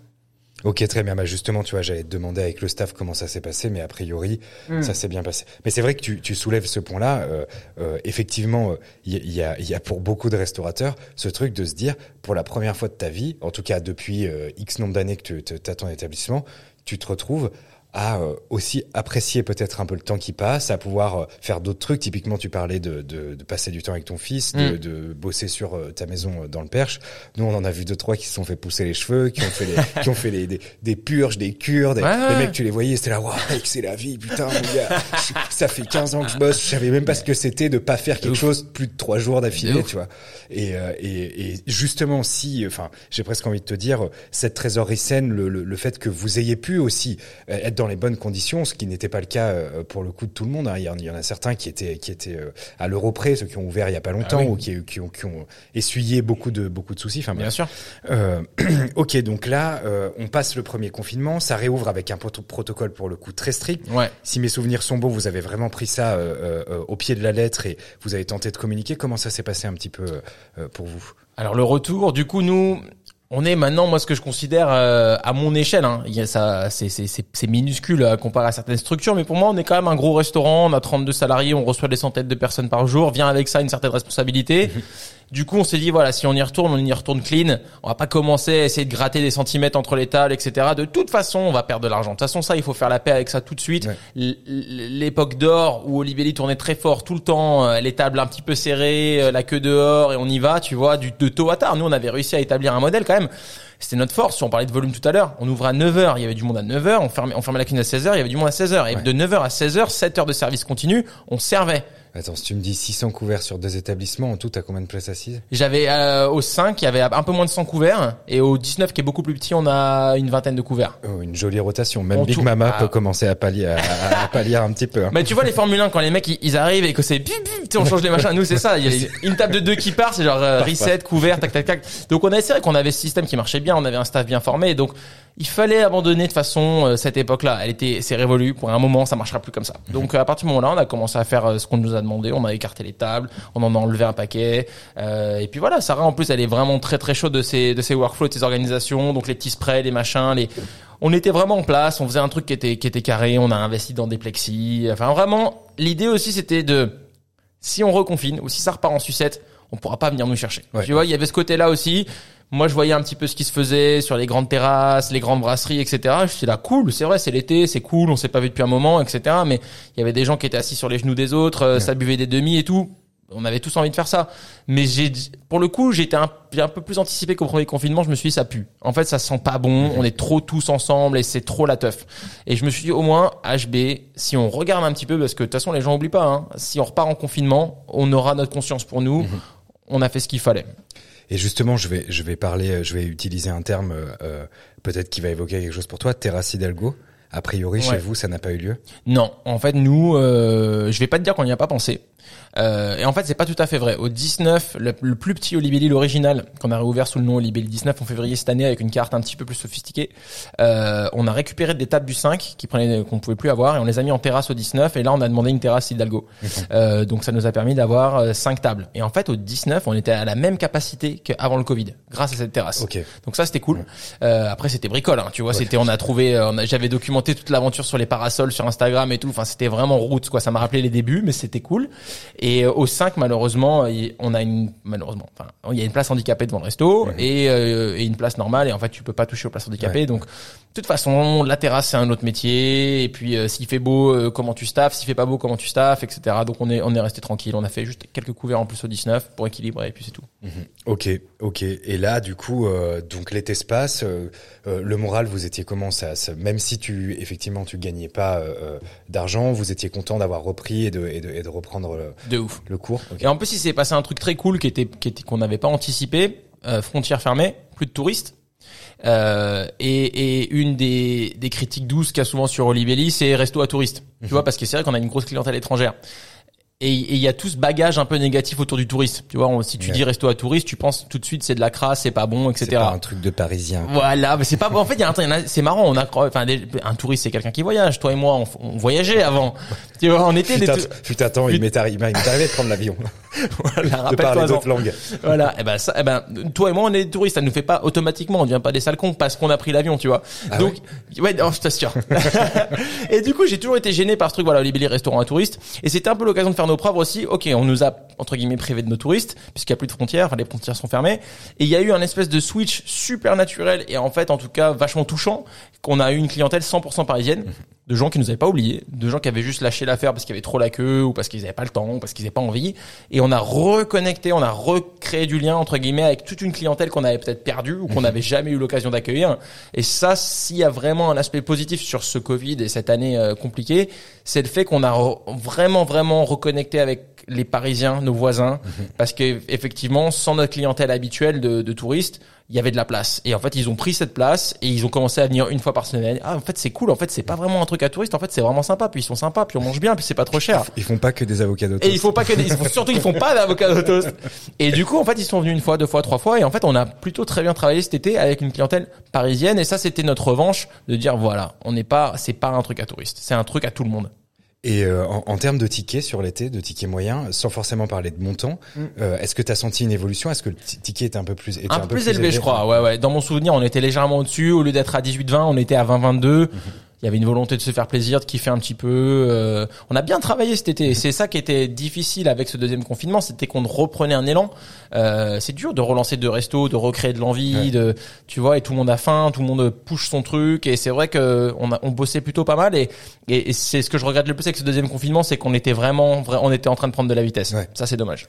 Ok, très bien. Bah justement, tu vois, j'allais te demander avec le staff comment ça s'est passé, mais a priori, Hmm. ça s'est bien passé. Mais c'est vrai que tu, tu soulèves ce point-là. euh, euh, effectivement, euh, il y, a- il y, a, il y a pour beaucoup de restaurateurs ce truc de se dire, pour la première fois de ta vie, en tout cas depuis euh, X nombre d'années que tu as ton établissement, tu te retrouves à euh, aussi apprécier peut-être un peu le temps qui passe, à pouvoir euh, faire d'autres trucs. Typiquement, tu parlais de, de, de passer du temps avec ton fils, de, Mm. de bosser sur euh, ta maison dans le Perche. Nous, on en a vu deux trois qui se sont fait pousser les cheveux, qui ont fait les, qui ont fait les, des, des purges, des cures. Des, Ouais, les ouais. mecs, tu les voyais, c'était là, waouh, mec, c'est la vie, putain, mon gars. Ça fait 15 ans que je bosse, je savais même pas ce que c'était de pas faire quelque chose plus de trois jours d'affilée, tu vois. Et, et, et justement, si, enfin, j'ai presque envie de te dire, cette trésorerie saine, le, le, le fait que vous ayez pu aussi être dans les bonnes conditions, ce qui n'était pas le cas euh, pour le coup de tout le monde. hein. Il, y en, a certains qui étaient, qui étaient euh, à l'euro près, ceux qui ont ouvert il y a pas longtemps Ah oui. ou qui, qui, ont, qui ont essuyé beaucoup de, beaucoup de soucis. Enfin, Bien sûr. Euh, ok, donc là, euh, on passe le premier confinement, ça réouvre avec un proto- protocole pour le coup très strict. Ouais. Si mes souvenirs sont bons, vous avez vraiment pris ça euh, au pied de la lettre et vous avez tenté de communiquer. Comment ça s'est passé un petit peu pour vous? Alors le retour, du coup, nous, on est maintenant, moi, ce que je considère euh, à mon échelle. Hein, ça, c'est minuscule à comparer à certaines structures, mais pour moi, on est quand même un gros restaurant. On a 32 salariés, on reçoit des centaines de personnes par jour. Vient avec ça une certaine responsabilité. Du coup, on s'est dit voilà, si on y retourne, on y retourne clean. On va pas commencer à essayer de gratter des centimètres entre les tables, etc. De toute façon, on va perdre de l'argent. De toute façon, ça, il faut faire la paix avec ça tout de suite. Ouais. L'époque d'or où Olibelli tournait très fort tout le temps, euh, les tables un petit peu serrées, euh, la queue dehors et on y va, tu vois, du de tôt à tard. Nous, on avait réussi à établir un modèle quand même. C'était notre force. On parlait de volume tout à l'heure. On ouvrait à 9h, il y avait du monde à 9h. On fermait, on fermait la cuisine à 16h, il y avait du monde à 16h. Et Ouais. de 9h à 16h, 7 heures de service continu, on servait. Attends, si tu me dis 600 couverts sur deux établissements, en tout, t'as combien de places assises? J'avais euh, au 5, il y avait un peu moins de 100 couverts. Et au 19, qui est beaucoup plus petit, on a une vingtaine de couverts. oh, Une jolie rotation. Même On Big Mama Ah. peut commencer à pallier, à, à- à pallier un petit peu. hein. Mais tu vois les Formule 1 quand les mecs ils, arrivent et que c'est bip bip, on change les machins. Nous c'est ça, il y a une table de deux qui part, c'est genre euh, reset, couvert, tac tac tac. Donc on a vrai qu'on avait ce système qui marchait bien, on avait un staff bien formé, et donc il fallait abandonner de façon euh, cette époque-là. Elle était, c'est révolu. Pour un moment, ça marchera plus comme ça. Donc à partir du moment-là, on a commencé à faire euh, ce qu'on nous a a demandé, on a écarté les tables, on en a enlevé un paquet. Euh, et puis voilà, Sarah en plus, elle est vraiment très très chaude de ses de ses workflows, de ses organisations, donc les petits sprays, les machins, les on était vraiment en place, on faisait un truc qui était qui était carré, on a investi dans des plexis. Enfin vraiment, l'idée aussi c'était de si on reconfine ou si ça repart en sucette, on pourra pas venir nous chercher. Tu vois, il y avait ce côté-là aussi. Moi, je voyais un petit peu ce qui se faisait sur les grandes terrasses, les grandes brasseries, etc. Je suis là, cool, c'est vrai, c'est l'été, c'est cool, on s'est pas vu depuis un moment, etc. Mais il y avait des gens qui étaient assis sur les genoux des autres, euh, ça buvait des demi et tout. On avait tous envie de faire ça. Mais j'ai, pour le coup, j'étais un, un peu plus anticipé qu'au premier confinement. Je me suis dit, ça pue. En fait, ça sent pas bon. On est trop tous ensemble et c'est trop la teuf. Et je me suis dit, au moins, HB, si on regarde un petit peu, parce que de toute façon, les gens oublient pas, hein, si on repart en confinement, on aura notre conscience pour nous. Mhm. On a fait ce qu'il fallait. Et justement, je vais, je vais parler, je vais utiliser un terme euh, peut-être qui va évoquer quelque chose pour toi, Terrace Hidalgo. A priori, chez vous, ça n'a pas eu lieu Non, en fait, nous, euh, je vais pas te dire qu'on n'y a pas pensé. Euh, et en fait, c'est pas tout à fait vrai. Au 19, le, plus petit Olibelli, l'original, qu'on a réouvert sous le nom Olibelli 19 en février cette année avec une carte un petit peu plus sophistiquée, euh, on a récupéré des tables du 5 qui prenaient qu'on pouvait plus avoir et on les a mis en terrasse au 19 et là on a demandé une terrasse Hidalgo. euh, donc ça nous a permis d'avoir 5 euh, tables. Et en fait, au 19, on était à la même capacité qu'avant le Covid, grâce à cette terrasse. Okay. Donc ça c'était cool. Euh, après c'était bricole, hein, tu vois, c'était on a trouvé, euh, j'avais documenté toute l'aventure sur les parasols sur Instagram et tout. Enfin c'était vraiment route quoi. Ça m'a rappelé les débuts, mais c'était cool. Et au 5, malheureusement, on a une malheureusement, enfin, il y a une place handicapée devant le resto et, euh, et, une place normale. Et en fait, tu peux pas toucher aux places handicapées. Donc, de toute façon, la terrasse c'est un autre métier. Et puis, euh, s'il fait beau, euh, comment tu staffes? S'il fait pas beau, comment tu staffes, etc. Donc, on est on est resté tranquille. On a fait juste quelques couverts en plus au 19 pour équilibrer et puis c'est tout. Mhm. Ok, ok. Et là, du coup, donc l'été se passe. le moral, vous étiez comment ça, Même si tu effectivement tu gagnais pas d'argent, vous étiez content d'avoir repris et de, et de, et de reprendre le, de ouf le cours. Et en plus, il s'est passé un truc très cool qui était qui était qu'on n'avait pas anticipé. Euh, frontières fermées, plus de touristes. Euh, et, et, une des, des critiques douces qu'il y a souvent sur Olivelli, c'est resto à touristes. Tu mhm. vois, parce que c'est vrai qu'on a une grosse clientèle étrangère et il y a tout ce bagage un peu négatif autour du touriste. Tu vois, si tu dis resto à touriste, tu penses tout de suite c'est de la crasse, c'est pas bon, etc. C'est pas un truc de parisien. Voilà, mais c'est pas bon. En fait, il y a un, c'est marrant. On a, enfin, un touriste c'est quelqu'un qui voyage. Toi et moi, on, voyageait avant. Tu vois, on était. Fut, des attends, il m'est arrivé, de prendre l'avion. Voilà, de parler d'autres langues. Voilà, et eh ben ça, eh ben toi et moi on est des touristes, ça ne nous fait pas automatiquement, on devient pas des sales cons parce qu'on a pris l'avion, tu vois. Ah Donc ouais, non, je t'assure. et du coup, j'ai toujours été gêné par ce truc voilà, les billets restaurants à touristes et c'était un peu l'occasion de faire nos preuves aussi. OK, on nous a entre guillemets privé de nos touristes puisqu'il y a plus de frontières, enfin les frontières sont fermées et il y a eu un espèce de switch super naturel et en fait en tout cas vachement touchant qu'on a eu une clientèle 100% parisienne. Mhm de gens qui nous avaient pas oubliés, de gens qui avaient juste lâché l'affaire parce qu'il y avait trop la queue ou parce qu'ils avaient pas le temps ou parce qu'ils n'avaient pas envie. Et on a reconnecté, on a recréé du lien entre guillemets avec toute une clientèle qu'on avait peut-être perdue ou qu'on mhm. n'avait jamais eu l'occasion d'accueillir. Et ça, s'il y a vraiment un aspect positif sur ce Covid et cette année euh, compliquée, c'est le fait qu'on a vraiment vraiment reconnecté avec les Parisiens, nos voisins, mhm. parce que effectivement, sans notre clientèle habituelle de, de touristes, il y avait de la place. Et en fait, ils ont pris cette place et ils ont commencé à venir une fois par semaine. Ah, en fait, c'est cool. En fait, c'est pas vraiment un truc à touristes. En fait, c'est vraiment sympa. Puis ils sont sympas. Puis on mange bien. Puis c'est pas trop cher. Ils font pas que des avocats Et ils font pas que des, surtout ils font pas d'avocats toast. Et du coup, en fait, ils sont venus une fois, deux fois, trois fois. Et en fait, on a plutôt très bien travaillé cet été avec une clientèle parisienne. Et ça, c'était notre revanche de dire voilà, on n'est pas, c'est pas un truc à touristes. C'est un truc à tout le monde. Et euh, en, en, termes de tickets sur l'été, de tickets moyens, sans forcément parler de montant, mm. euh, est-ce que tu as senti une évolution? Est-ce que le ticket était un peu plus était un, peu plus, élevé, je crois. Ouais, ouais. Dans mon souvenir, on était légèrement au-dessus. Au lieu d'être à 18-20, on était à 20-22 il y avait une volonté de se faire plaisir, de kiffer un petit peu. Euh, on a bien travaillé cet été. C'est ça qui était difficile avec ce deuxième confinement, c'était qu'on reprenait un élan. Euh, c'est dur de relancer deux restos, de recréer de l'envie, de tu vois, et tout le monde a faim, tout le monde push son truc. Et c'est vrai que on, a, on bossait plutôt pas mal. Et, et, c'est ce que je regrette le plus avec ce deuxième confinement, c'est qu'on était vraiment, on était en train de prendre de la vitesse. Ça c'est dommage.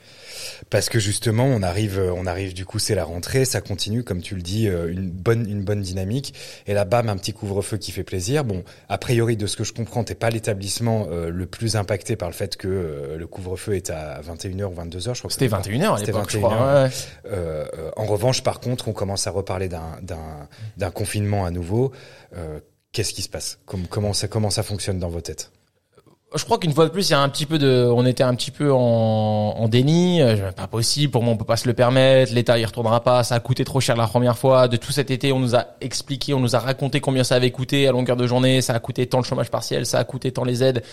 Parce que justement, on arrive, on arrive du coup, c'est la rentrée, ça continue, comme tu le dis, euh, une bonne, une bonne dynamique. Et là, bam, un petit couvre-feu qui fait plaisir. Bon, a priori, de ce que je comprends, t'es pas l'établissement euh, le plus impacté par le fait que euh, le couvre-feu est à 21h ou 22h, je crois. C'était 21h à l'époque, je crois. Euh, en revanche, par contre, on commence à reparler d'un, confinement à nouveau. Qu'est-ce qui se passe? Comment, ça, comment ça fonctionne dans vos têtes? Je crois qu'une fois de plus, il y a un petit peu de, on était un petit peu en, en déni. Euh, pas possible. Pour moi, on peut pas se le permettre. L'État y retournera pas. Ça a coûté trop cher la première fois. De tout cet été, on nous a expliqué, on nous a raconté combien ça avait coûté à longueur de journée. Ça a coûté tant le chômage partiel, ça a coûté tant les aides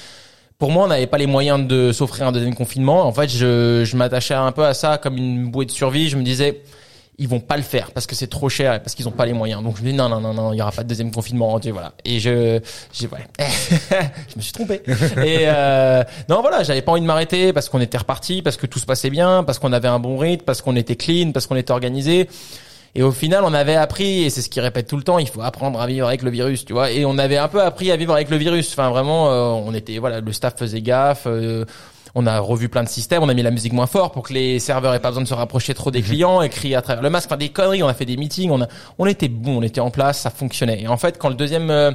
pour moi, on n'avait pas les moyens de s'offrir un deuxième confinement. En fait, je, je m'attachais un peu à ça comme une bouée de survie. Je me disais, ils vont pas le faire parce que c'est trop cher et parce qu'ils ont pas les moyens. Donc je me dis non non non non, il y aura pas de deuxième confinement, tu voilà. Et je j'ai ouais. je me suis trompé. Et euh, non voilà, j'avais pas envie de m'arrêter parce qu'on était reparti, parce que tout se passait bien, parce qu'on avait un bon rythme, parce qu'on était clean, parce qu'on était organisé. Et au final, on avait appris, et c'est ce qu'il répète tout le temps, il faut apprendre à vivre avec le virus, tu vois. Et on avait un peu appris à vivre avec le virus. Enfin, vraiment, euh, on était, voilà, le staff faisait gaffe. Euh, on a revu plein de systèmes, on a mis la musique moins fort pour que les serveurs aient pas besoin de se rapprocher trop des mhm. clients, écrit à travers le masque, enfin des conneries, on a fait des meetings, on a, on était bon, on était en place, ça fonctionnait. Et en fait, quand le deuxième euh,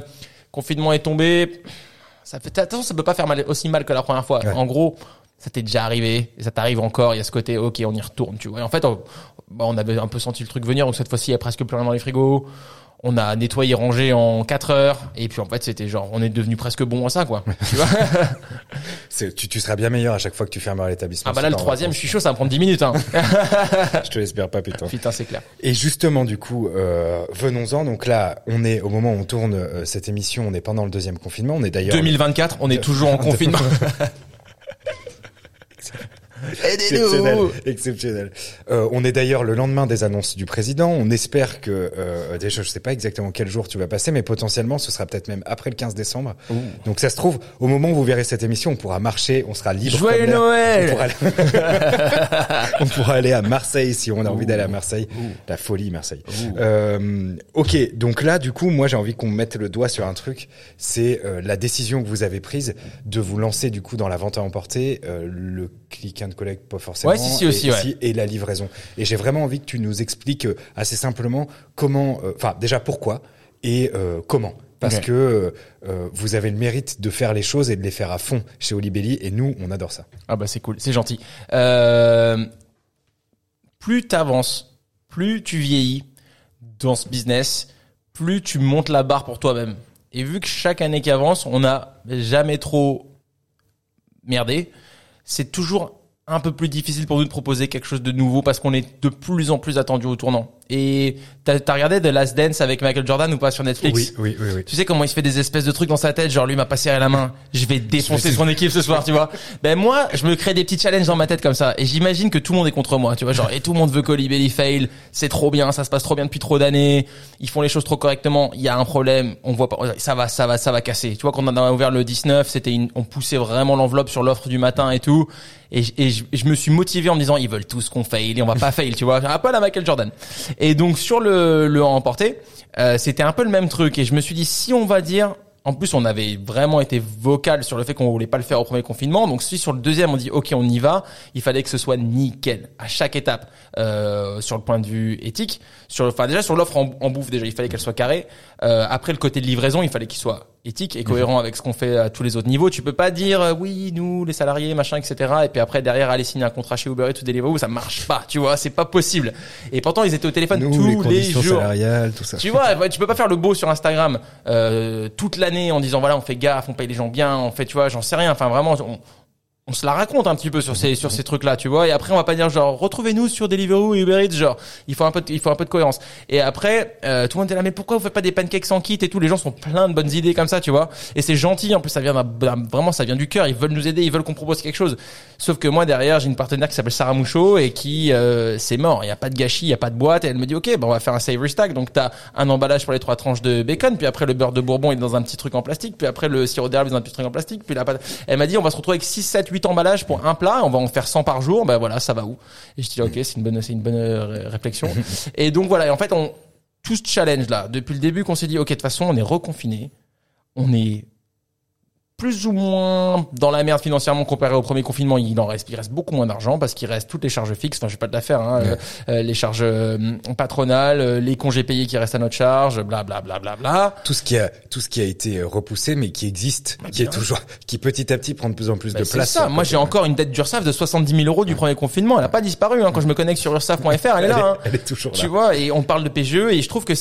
confinement est tombé, ça fait, attention, ça peut pas faire mal, aussi mal que la première fois. En gros, ça t'est déjà arrivé, et ça t'arrive encore, il y a ce côté, ok, on y retourne, tu vois. Et en fait, on, bah, on avait un peu senti le truc venir, donc cette fois-ci, il y a presque plus rien dans les frigos on a nettoyé, rangé en 4 heures, et puis en fait c'était genre, on est devenu presque bon à ça, quoi. tu vois tu, tu seras bien meilleur à chaque fois que tu fermeras l'établissement. Ah bah là le troisième, je suis chaud, ça va prendre 10 minutes. Hein. je te l'espère pas, putain. Putain, c'est clair. Et justement, du coup, euh, venons-en. Donc là, on est au moment où on tourne euh, cette émission, on est pendant le deuxième confinement. On est d'ailleurs 2024, on est toujours en confinement. Exceptionnel, exceptionnel. Euh, on est d'ailleurs le lendemain des annonces du président. On espère que euh, déjà, je sais pas exactement quel jour tu vas passer, mais potentiellement, ce sera peut-être même après le 15 décembre. Donc ça se trouve, au moment où vous verrez cette émission, on pourra marcher, on sera libre. Joyeux Noël. On pourra, aller... on pourra, aller... à Marseille si on a envie d'aller à Marseille. La folie Marseille. Euh, ok, donc là, du coup, moi j'ai envie qu'on mette le doigt sur un truc. C'est euh, la décision que vous avez prise de vous lancer du coup dans la vente à emporter, euh, le click and collect pas forcément. Ouais, si, si, aussi, et, ouais. et la livraison. Et j'ai vraiment envie que tu nous expliques euh, assez simplement comment, euh, enfin déjà pourquoi et euh, comment. Parce que euh, vous avez le mérite de faire les choses et de les faire à fond chez Olibelli et nous on adore ça. Ah bah c'est cool, c'est gentil. Plus t'avances, plus tu vieillis dans ce business, plus tu montes la barre pour toi-même. Et vu que chaque année qui avance, on n'a jamais trop merdé, c'est toujours un peu plus difficile pour nous de proposer quelque chose de nouveau parce qu'on est de plus en plus attendu au tournant. Et t'as as regardé The Last Dance avec Michael Jordan ou pas sur Netflix oui, oui, oui, oui. Tu sais comment il se fait des espèces de trucs dans sa tête, genre lui m'a passé à la main, je vais défoncer son équipe ce soir, tu vois Ben moi, je me crée des petits challenges dans ma tête comme ça, et j'imagine que tout le monde est contre moi, tu vois, genre et tout le monde veut qu'Olibelli fail, c'est trop bien, ça se passe trop bien depuis trop d'années, ils font les choses trop correctement, il y a un problème, on voit pas, ça va, ça va, ça va casser. Tu vois, quand on a ouvert le 19, c'était une, on poussait vraiment l'enveloppe sur l'offre du matin et tout, et, et je, je, me suis motivé en me disant ils veulent tous qu'on fail et on va pas fail, tu vois, un peu à la Michael Jordan. Et donc sur le le, remporter, euh, c'était un peu le même truc. Et je me suis dit, si on va dire, en plus, on avait vraiment été vocal sur le fait qu'on voulait pas le faire au premier confinement. Donc, si sur le deuxième, on dit OK, on y va, il fallait que ce soit nickel à chaque étape euh, sur le point de vue éthique. Sur, enfin déjà sur l'offre en, en, bouffe, déjà il fallait qu'elle soit carrée. Euh, après le côté de livraison, il fallait qu'il soit éthique et cohérent avec ce qu'on fait à tous les autres niveaux. Tu peux pas dire euh, oui, nous, les salariés, machin, etc. Et puis après derrière aller signer un contrat chez Uber Eats ou Deliveroo, ça marche pas. Tu vois, c'est pas possible. Et pourtant ils étaient au téléphone tous les, jours. tout ça. Tu vois, tu peux pas faire le beau sur Instagram euh, toute l'année en disant voilà, on fait gaffe, on paye les gens bien, on fait, tu vois, j'en sais rien. Enfin vraiment, on, on se la raconte un petit peu sur ces sur ces trucs là tu vois et après on va pas dire genre retrouvez-nous sur Deliveroo et Uber Eats genre il faut un peu de, il faut un peu de cohérence. Et après euh, tout le monde est là mais pourquoi vous faites pas des pancakes sans kit et tout? Les gens sont plein de bonnes idées comme ça tu vois. Et c'est gentil en plus ça vient vraiment ça vient du cœur ils veulent nous aider ils veulent qu'on propose quelque chose. Sauf que moi derrière j'ai une partenaire qui s'appelle Sarah Mouchot et qui euh, c'est mort. Il y a pas de gâchis il y a pas de boîte et elle me dit ok bon on va faire un savory stack. Donc t'as un emballage pour les trois tranches de bacon puis après le beurre de bourbon est dans un petit truc en plastique puis après le sirop d'érable est dans un petit truc en plastique puis la pâte. Elle m'a dit on va se retrouver avec 6 7 8 emballages pour un plat, on va en faire 100 par jour, ben voilà, ça va où? Et je dis ok, c'est une bonne, c'est une bonne euh, réflexion. et donc voilà, et en fait, on tout ce challenge là, depuis le début, qu'on s'est dit ok, de toute façon, on est reconfiné, on est plus ou moins dans la merde financièrement comparé au premier confinement. Il en reste, il reste beaucoup moins d'argent parce qu'il reste toutes les charges fixes. Enfin, je vais pas te la faire. Hein, euh, euh, les charges euh, patronales, les congés payés qui restent à notre charge, bla bla bla bla bla. Tout ce qui a tout ce qui a été repoussé, mais qui existe, bah, qui est toujours, qui petit à petit prend de plus en plus bah, de place. C'est ça. Moi, j'ai encore une dette d'Ursaf de 70 000 euros du premier confinement. Elle a pas disparu. Hein. Quand je me connecte sur ursaf.fr, elle est là. Elle est, hein. elle est toujours là. Tu vois, et on parle de PGE et je trouve que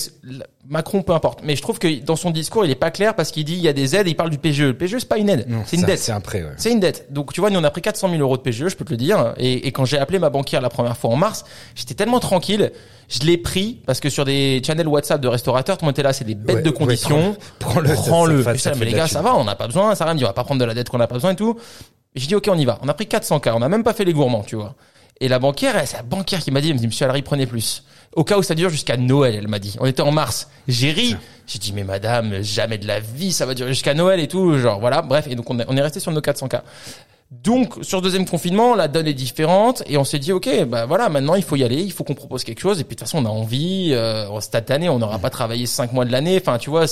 Macron, peu importe. Mais je trouve que dans son discours, il est pas clair parce qu'il dit il y a des aides, il parle du PGE. Le PGE, c'est pas une aide, c'est une ça, dette. C'est un prêt. Ouais. C'est une dette. Donc tu vois, nous on a pris 400 000 euros de PGE, je peux te le dire. Et, et quand j'ai appelé ma banquière la première fois en mars, j'étais tellement tranquille. Je l'ai pris parce que sur des channels WhatsApp de restaurateurs, tout le monde était là, c'est des bêtes Ouais, de ouais, conditions. prends-le, Prends-le. ça, fait mais les gars, ça va, on n'a pas besoin, ça rien, on va pas prendre de la dette qu'on n'a pas besoin et tout. Et j'ai dit ok, on y va. On a pris 400 k, on n'a même pas fait les gourmands, tu vois. Et la banquière, c'est la banquière qui m'a dit, elle me dit, monsieur Alary, prenez plus. Au cas où ça dure jusqu'à Noël, elle m'a dit. On était en mars. J'ai ri. J'ai dit, mais madame, jamais de la vie, ça va durer jusqu'à Noël et tout. Genre, voilà, bref. Et donc, on est, on est resté sur nos 400K. Donc, sur le deuxième confinement, la donne est différente et on s'est dit, ok, bah voilà, maintenant il faut y aller, il faut qu'on propose quelque chose. Et puis de toute façon, on a envie. Euh, cette année, on n'aura pas travaillé cinq mois de l'année. Enfin, tu vois,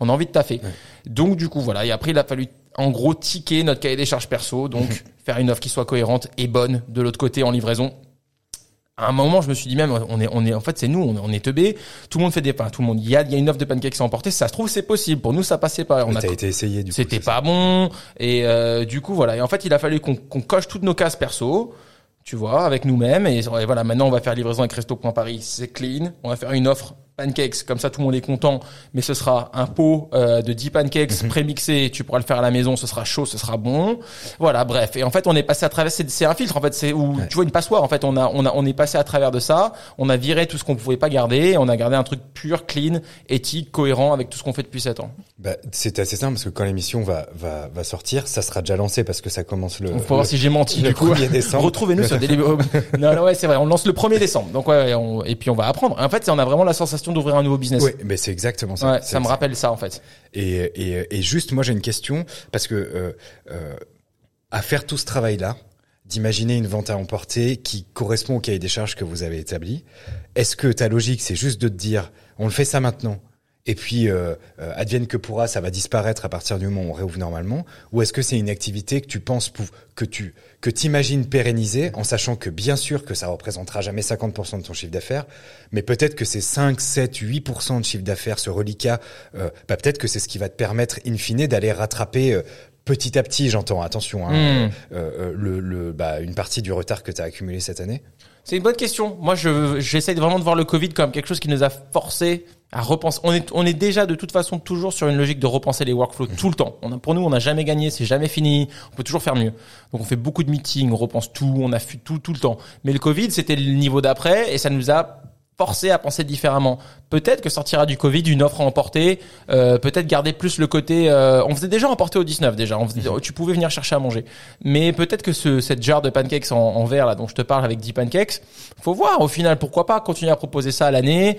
on a envie de taffer. Donc, du coup, voilà. Et après, il a fallu, en gros, ticker notre cahier des charges perso. Donc, faire une offre qui soit cohérente et bonne de l'autre côté en livraison à un moment, je me suis dit même, on est, on est, en fait, c'est nous, on est, on est teubés. Tout le monde fait des pains, tout le monde. Il y a, il y a une offre de pancakes à emporter. Ça se trouve, c'est possible. Pour nous, ça passait pas. On a été essayé du coup. c'était ça. pas bon et euh, du coup voilà et en fait il a fallu qu'on qu'on coche toutes nos cases perso tu vois avec nous-mêmes et, et voilà maintenant on va faire livraison avec resto.paris c'est clean on va faire une offre pancakes comme ça tout le monde est content mais ce sera un pot euh, de 10 pancakes Mhm. prémixés tu pourras le faire à la maison ce sera chaud ce sera bon voilà bref et en fait on est passé à travers c'est un filtre en fait c'est où tu vois une passoire en fait on a on a on est passé à travers de ça on a viré tout ce qu'on pouvait pas garder on a gardé un truc pur clean éthique cohérent avec tout ce qu'on fait depuis 7 ans Bah, c'est assez simple parce que quand l'émission va, va, va sortir, ça sera déjà lancé parce que ça commence le. On faut voir si j'ai menti le du coup. 1er décembre. Retrouvez-nous sur non, non, ouais, c'est vrai. On lance le 1er décembre. Donc ouais, on- et puis on va apprendre. En fait, on a vraiment la sensation d'ouvrir un nouveau business. Ouais, mais c'est exactement ça. Ouais, ça me rappelle ça en fait. Et, et, et juste, moi, j'ai une question parce que euh, euh, à faire tout ce travail-là, d'imaginer une vente à emporter qui correspond au cahier des charges que vous avez établi, est-ce que ta logique, c'est juste de te dire, on le fait ça maintenant et puis euh, euh, advienne que pourra, ça va disparaître à partir du moment où on réouvre normalement, ou est-ce que c'est une activité que tu penses pou- que tu que t'imagines pérenniser en sachant que bien sûr que ça représentera jamais 50% de ton chiffre d'affaires, mais peut-être que ces 5, 7, 8% de chiffre d'affaires, ce reliquat, euh, bah, peut-être que c'est ce qui va te permettre in fine d'aller rattraper euh, petit à petit, j'entends, attention, hein, euh, le, le, bah, une partie du retard que tu as accumulé cette année. C'est une bonne question. Moi, je j'essaie vraiment de voir le Covid comme quelque chose qui nous a forcé à repenser. On est on est déjà de toute façon toujours sur une logique de repenser les workflows tout le temps. On a, pour nous, on n'a jamais gagné, c'est jamais fini. On peut toujours faire mieux. Donc on fait beaucoup de meetings, on repense tout, on a fait tout tout le temps. Mais le Covid, c'était le niveau d'après et ça nous a forcé à penser différemment. Peut-être que sortira du Covid une offre à emporter, euh, peut-être garder plus le côté. euh, on faisait déjà emporter au 19 déjà. On faisait- tu pouvais venir chercher à manger. Mais peut-être que ce, cette jarre de pancakes en, en verre là dont je te parle avec 10 pancakes, faut voir au final pourquoi pas continuer à proposer ça à l'année.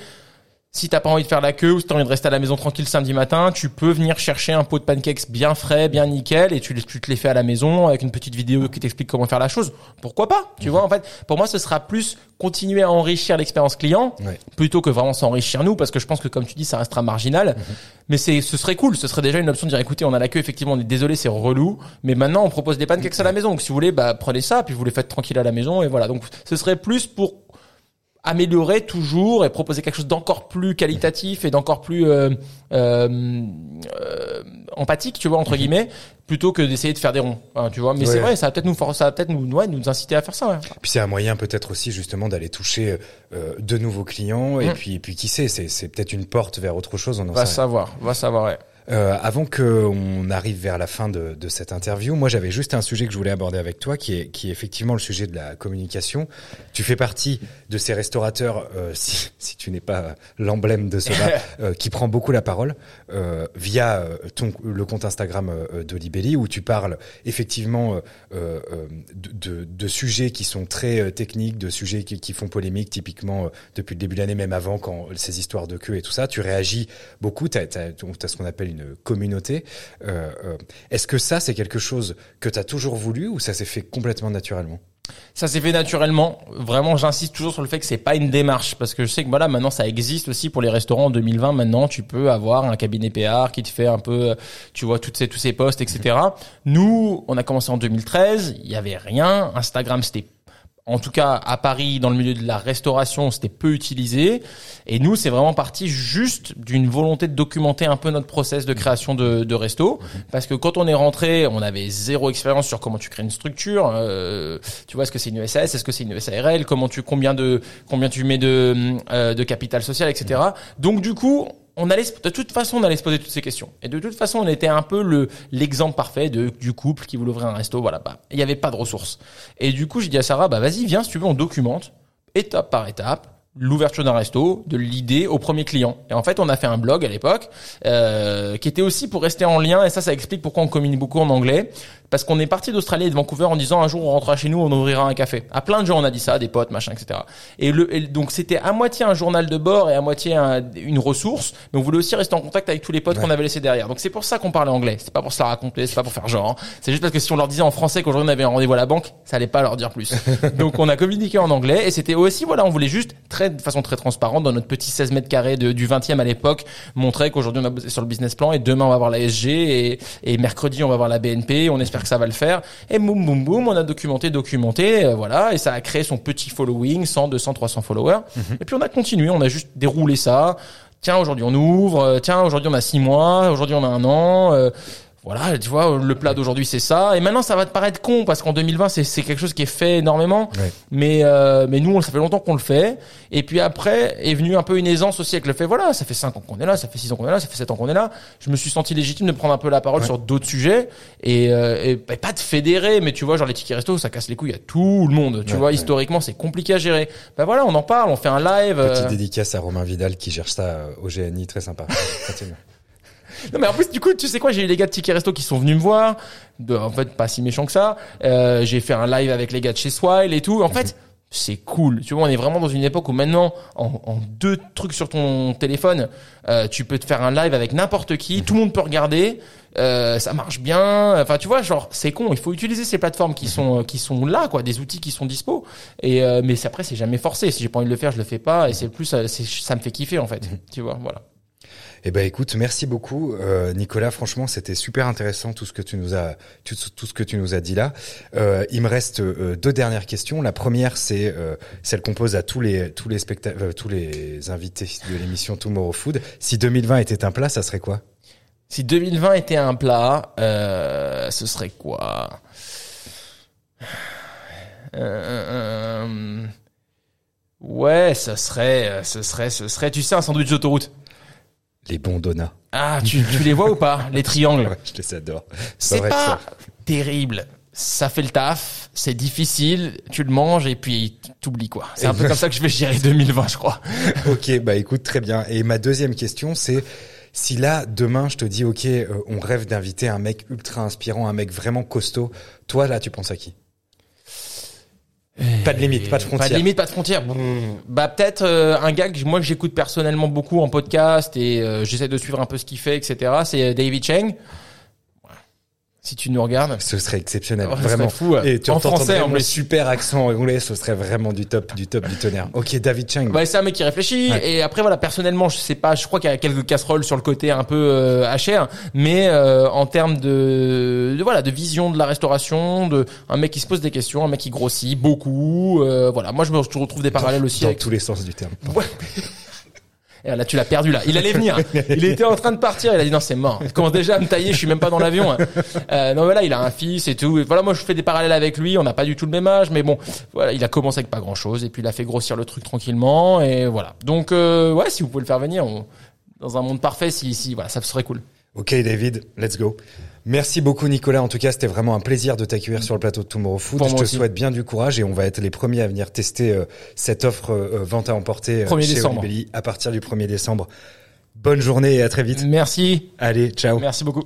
Si t'as pas envie de faire la queue ou si t'as envie de rester à la maison tranquille samedi matin, tu peux venir chercher un pot de pancakes bien frais, bien nickel, et tu, tu te les fais à la maison avec une petite vidéo qui t'explique comment faire la chose. Pourquoi pas Tu vois, en fait, pour moi, ce sera plus continuer à enrichir l'expérience client plutôt que vraiment s'enrichir nous, parce que je pense que comme tu dis, ça restera marginal. Mais c'est, ce serait cool. Ce serait déjà une option de dire, écoutez, on a la queue, effectivement, on est désolé, c'est relou, mais maintenant on propose des pancakes à la maison. Donc si vous voulez, bah prenez ça, puis vous les faites tranquille à la maison, et voilà. Donc ce serait plus pour améliorer toujours et proposer quelque chose d'encore plus qualitatif et d'encore plus euh, euh, euh, empathique, tu vois entre guillemets, plutôt que d'essayer de faire des ronds, hein, tu vois. Mais Ouais. c'est vrai, ça va peut-être nous, ça va peut-être nous, ouais, nous inciter à faire ça. Ouais. Puis c'est un moyen peut-être aussi justement d'aller toucher euh, de nouveaux clients et Mm. puis et puis qui sait, c'est c'est peut-être une porte vers autre chose. On en Va savoir, va savoir. Ouais. Euh, avant que on arrive vers la fin de, de cette interview, moi j'avais juste un sujet que je voulais aborder avec toi, qui est, qui est effectivement le sujet de la communication. Tu fais partie de ces restaurateurs, euh, si, si tu n'es pas l'emblème de cela, euh, qui prend beaucoup la parole euh, via euh, ton, le compte Instagram euh, d'Olibelli, où tu parles effectivement euh, euh, euh, de, de, de sujets qui sont très euh, techniques, de sujets qui, qui font polémique, typiquement euh, depuis le début de l'année, même avant, quand ces histoires de queue et tout ça, tu réagis beaucoup, tu as, ce qu'on appelle une communauté. Euh, euh, Est-ce que ça, c'est quelque chose que tu as toujours voulu ou ça s'est fait complètement naturellement? Ça s'est fait naturellement. Vraiment, j'insiste toujours sur le fait que c'est pas une démarche parce que je sais que voilà, maintenant ça existe aussi pour les restaurants en 2020. Maintenant, tu peux avoir un cabinet PR qui te fait un peu, tu vois, toutes ces tous ces posts, etc. Nous, on a commencé en 2013. Il y avait rien. Instagram, c'était en tout cas à Paris, dans le milieu de la restauration, c'était peu utilisé. Et nous, c'est vraiment parti juste d'une volonté de documenter un peu notre process de création de, de resto. Parce que quand on est rentré, on avait zéro expérience sur comment tu crées une structure. Euh, tu vois, est-ce que c'est une SAS, est-ce que c'est une SARL, comment tu, combien de, combien tu mets de, euh, de capital social, etc. Donc du coup, on allait, de toute façon, on allait se poser toutes ces questions. Et de toute façon, on était un peu le l'exemple parfait de du couple qui voulait ouvrir un resto. Voilà, bah, il y avait pas de ressources. Et du coup, j'ai dit à Sarah, bah vas-y, viens si tu veux, on documente étape par étape l'ouverture d'un resto, de l'idée au premier client. Et en fait, on a fait un blog à l'époque euh, qui était aussi pour rester en lien. Et ça, ça explique pourquoi on communique beaucoup en anglais parce qu'on est parti d'Australie et de Vancouver en disant un jour on rentrera chez nous, on ouvrira un café. À plein de gens on a dit ça, des potes, machin, etc. Et, le, donc c'était à moitié un journal de bord et à moitié une ressource, mais on voulait aussi rester en contact avec tous les potes qu'on avait laissés derrière. Donc c'est pour ça qu'on parlait anglais. C'est pas pour se la raconter, c'est pas pour faire genre. C'est juste parce que si on leur disait en français qu'aujourd'hui on avait un rendez-vous à la banque, ça allait pas leur dire plus. donc on a communiqué en anglais et c'était aussi voilà, on voulait juste très de façon très transparente dans notre petit 16 mètres carrés de, du 20e à l'époque montrer qu'aujourd'hui on a sur le business plan et demain on va voir la SG et, et mercredi on va voir la BNP. On espère que ça va le faire et boum, boum, boum, on a documenté, documenté, euh, voilà. Et ça a créé son petit following, 100, 200, 300 followers. Mhm. Et puis on a continué, on a juste déroulé ça. Tiens, aujourd'hui on ouvre. Euh, tiens, aujourd'hui on a six mois. Aujourd'hui on a un an. Euh, voilà, tu vois, le plat d'aujourd'hui c'est ça. Et maintenant ça va te paraître con parce qu'en 2020 c'est c'est quelque chose qui est fait énormément. Mais euh, mais nous ça fait longtemps qu'on le fait. Et puis après est venu un peu une aisance aussi avec le fait. Voilà, ça fait cinq ans qu'on est là, ça fait six ans qu'on est là, ça fait sept ans qu'on est là. Je me suis senti légitime de prendre un peu la parole sur d'autres sujets et, euh, et pas de fédérer, mais tu vois genre les tickets resto ça casse les couilles à tout le monde. Tu vois historiquement c'est compliqué à gérer. Ben voilà, on en parle, on fait un live. Petite euh, dédicace à Romain Vidal qui gère ça au GNI, très sympa. Non mais en plus du coup tu sais quoi j'ai eu les gars de Ticket Resto qui sont venus me voir de, en fait pas si méchant que ça. Euh, j'ai fait un live avec les gars de chez Swile et tout. En fait c'est cool. Tu vois on est vraiment dans une époque où maintenant en, en deux trucs sur ton téléphone euh, tu peux te faire un live avec n'importe qui tout le monde peut regarder euh, ça marche bien. Enfin tu vois genre c'est con il faut utiliser ces plateformes qui sont qui sont là quoi des outils qui sont dispo. Et euh, mais après c'est jamais forcé. Si j'ai pas envie de le faire je le fais pas. Et c'est plus ça, ça me fait kiffer en fait. Tu vois voilà eh ben écoute, merci beaucoup euh, Nicolas. Franchement, c'était super intéressant tout ce que tu nous as tout, ce que tu nous as dit là. Euh, il me reste euh, deux dernières questions. La première, c'est euh, celle qu'on pose à tous les tous les spectateurs, tous les invités de l'émission Tomorrow Food. Si 2020 était un plat, ça serait quoi? Si 2020 était un plat, ce serait quoi? Ouais, ce serait, ce serait, ce serait, tu sais, un sandwich d'autoroute. Les bons donuts. Ah, tu, tu les vois ou pas Les triangles. je les adore. C'est pas, terrible. Ça fait le taf, c'est difficile, tu le manges et puis t'oublies quoi. C'est un peu comme ça que je vais gérer 2020, je crois. ok, bah écoute, très bien. Et ma deuxième question, c'est si là, demain, je te dis, ok, euh, on rêve d'inviter un mec ultra inspirant, un mec vraiment costaud, toi là, tu penses à qui? Pas de limite, pas de frontières. Pas de limite, pas de frontières. Bah peut-être euh, un gars que moi j'écoute personnellement beaucoup en podcast et euh, j'essaie de suivre un peu ce qu'il fait, etc. C'est David Cheng si tu nous regardes. Ce serait exceptionnel, oh, vraiment fou. Et tu en français, en super accent anglais, ce serait vraiment du top, du top du tonnerre. Ok, David Chang. Ouais, c'est un mec qui réfléchit. Et après, voilà, personnellement, je sais pas, je crois qu'il y a quelques casseroles sur le côté un peu euh, HR, mais euh, en termes de, de, voilà, de vision de la restauration, de un mec qui se pose des questions, un mec qui grossit beaucoup. Euh, voilà, moi je me retrouve des parallèles aussi dans avec tous les sens du terme. Ouais. Et là, tu l'as perdu là. Il allait venir. Il était en train de partir. Il a dit non, c'est mort. Il commence déjà à me tailler. Je suis même pas dans l'avion. Hein. Euh, non, voilà, il a un fils et tout. voilà, moi, je fais des parallèles avec lui. On n'a pas du tout le même âge, mais bon, voilà, il a commencé avec pas grand chose et puis il a fait grossir le truc tranquillement et voilà. Donc, euh, ouais, si vous pouvez le faire venir, dans un monde parfait, si, si, voilà, ça serait cool. Ok, David, let's go. Merci beaucoup Nicolas. En tout cas, c'était vraiment un plaisir de t'accueillir sur le plateau de Tomorrow Food. Je te souhaite bien du courage et on va être les premiers à venir tester euh, cette offre euh, vente à emporter euh, chez décembre. à partir du 1er décembre. Bonne journée et à très vite. Merci. Allez, ciao. Merci beaucoup.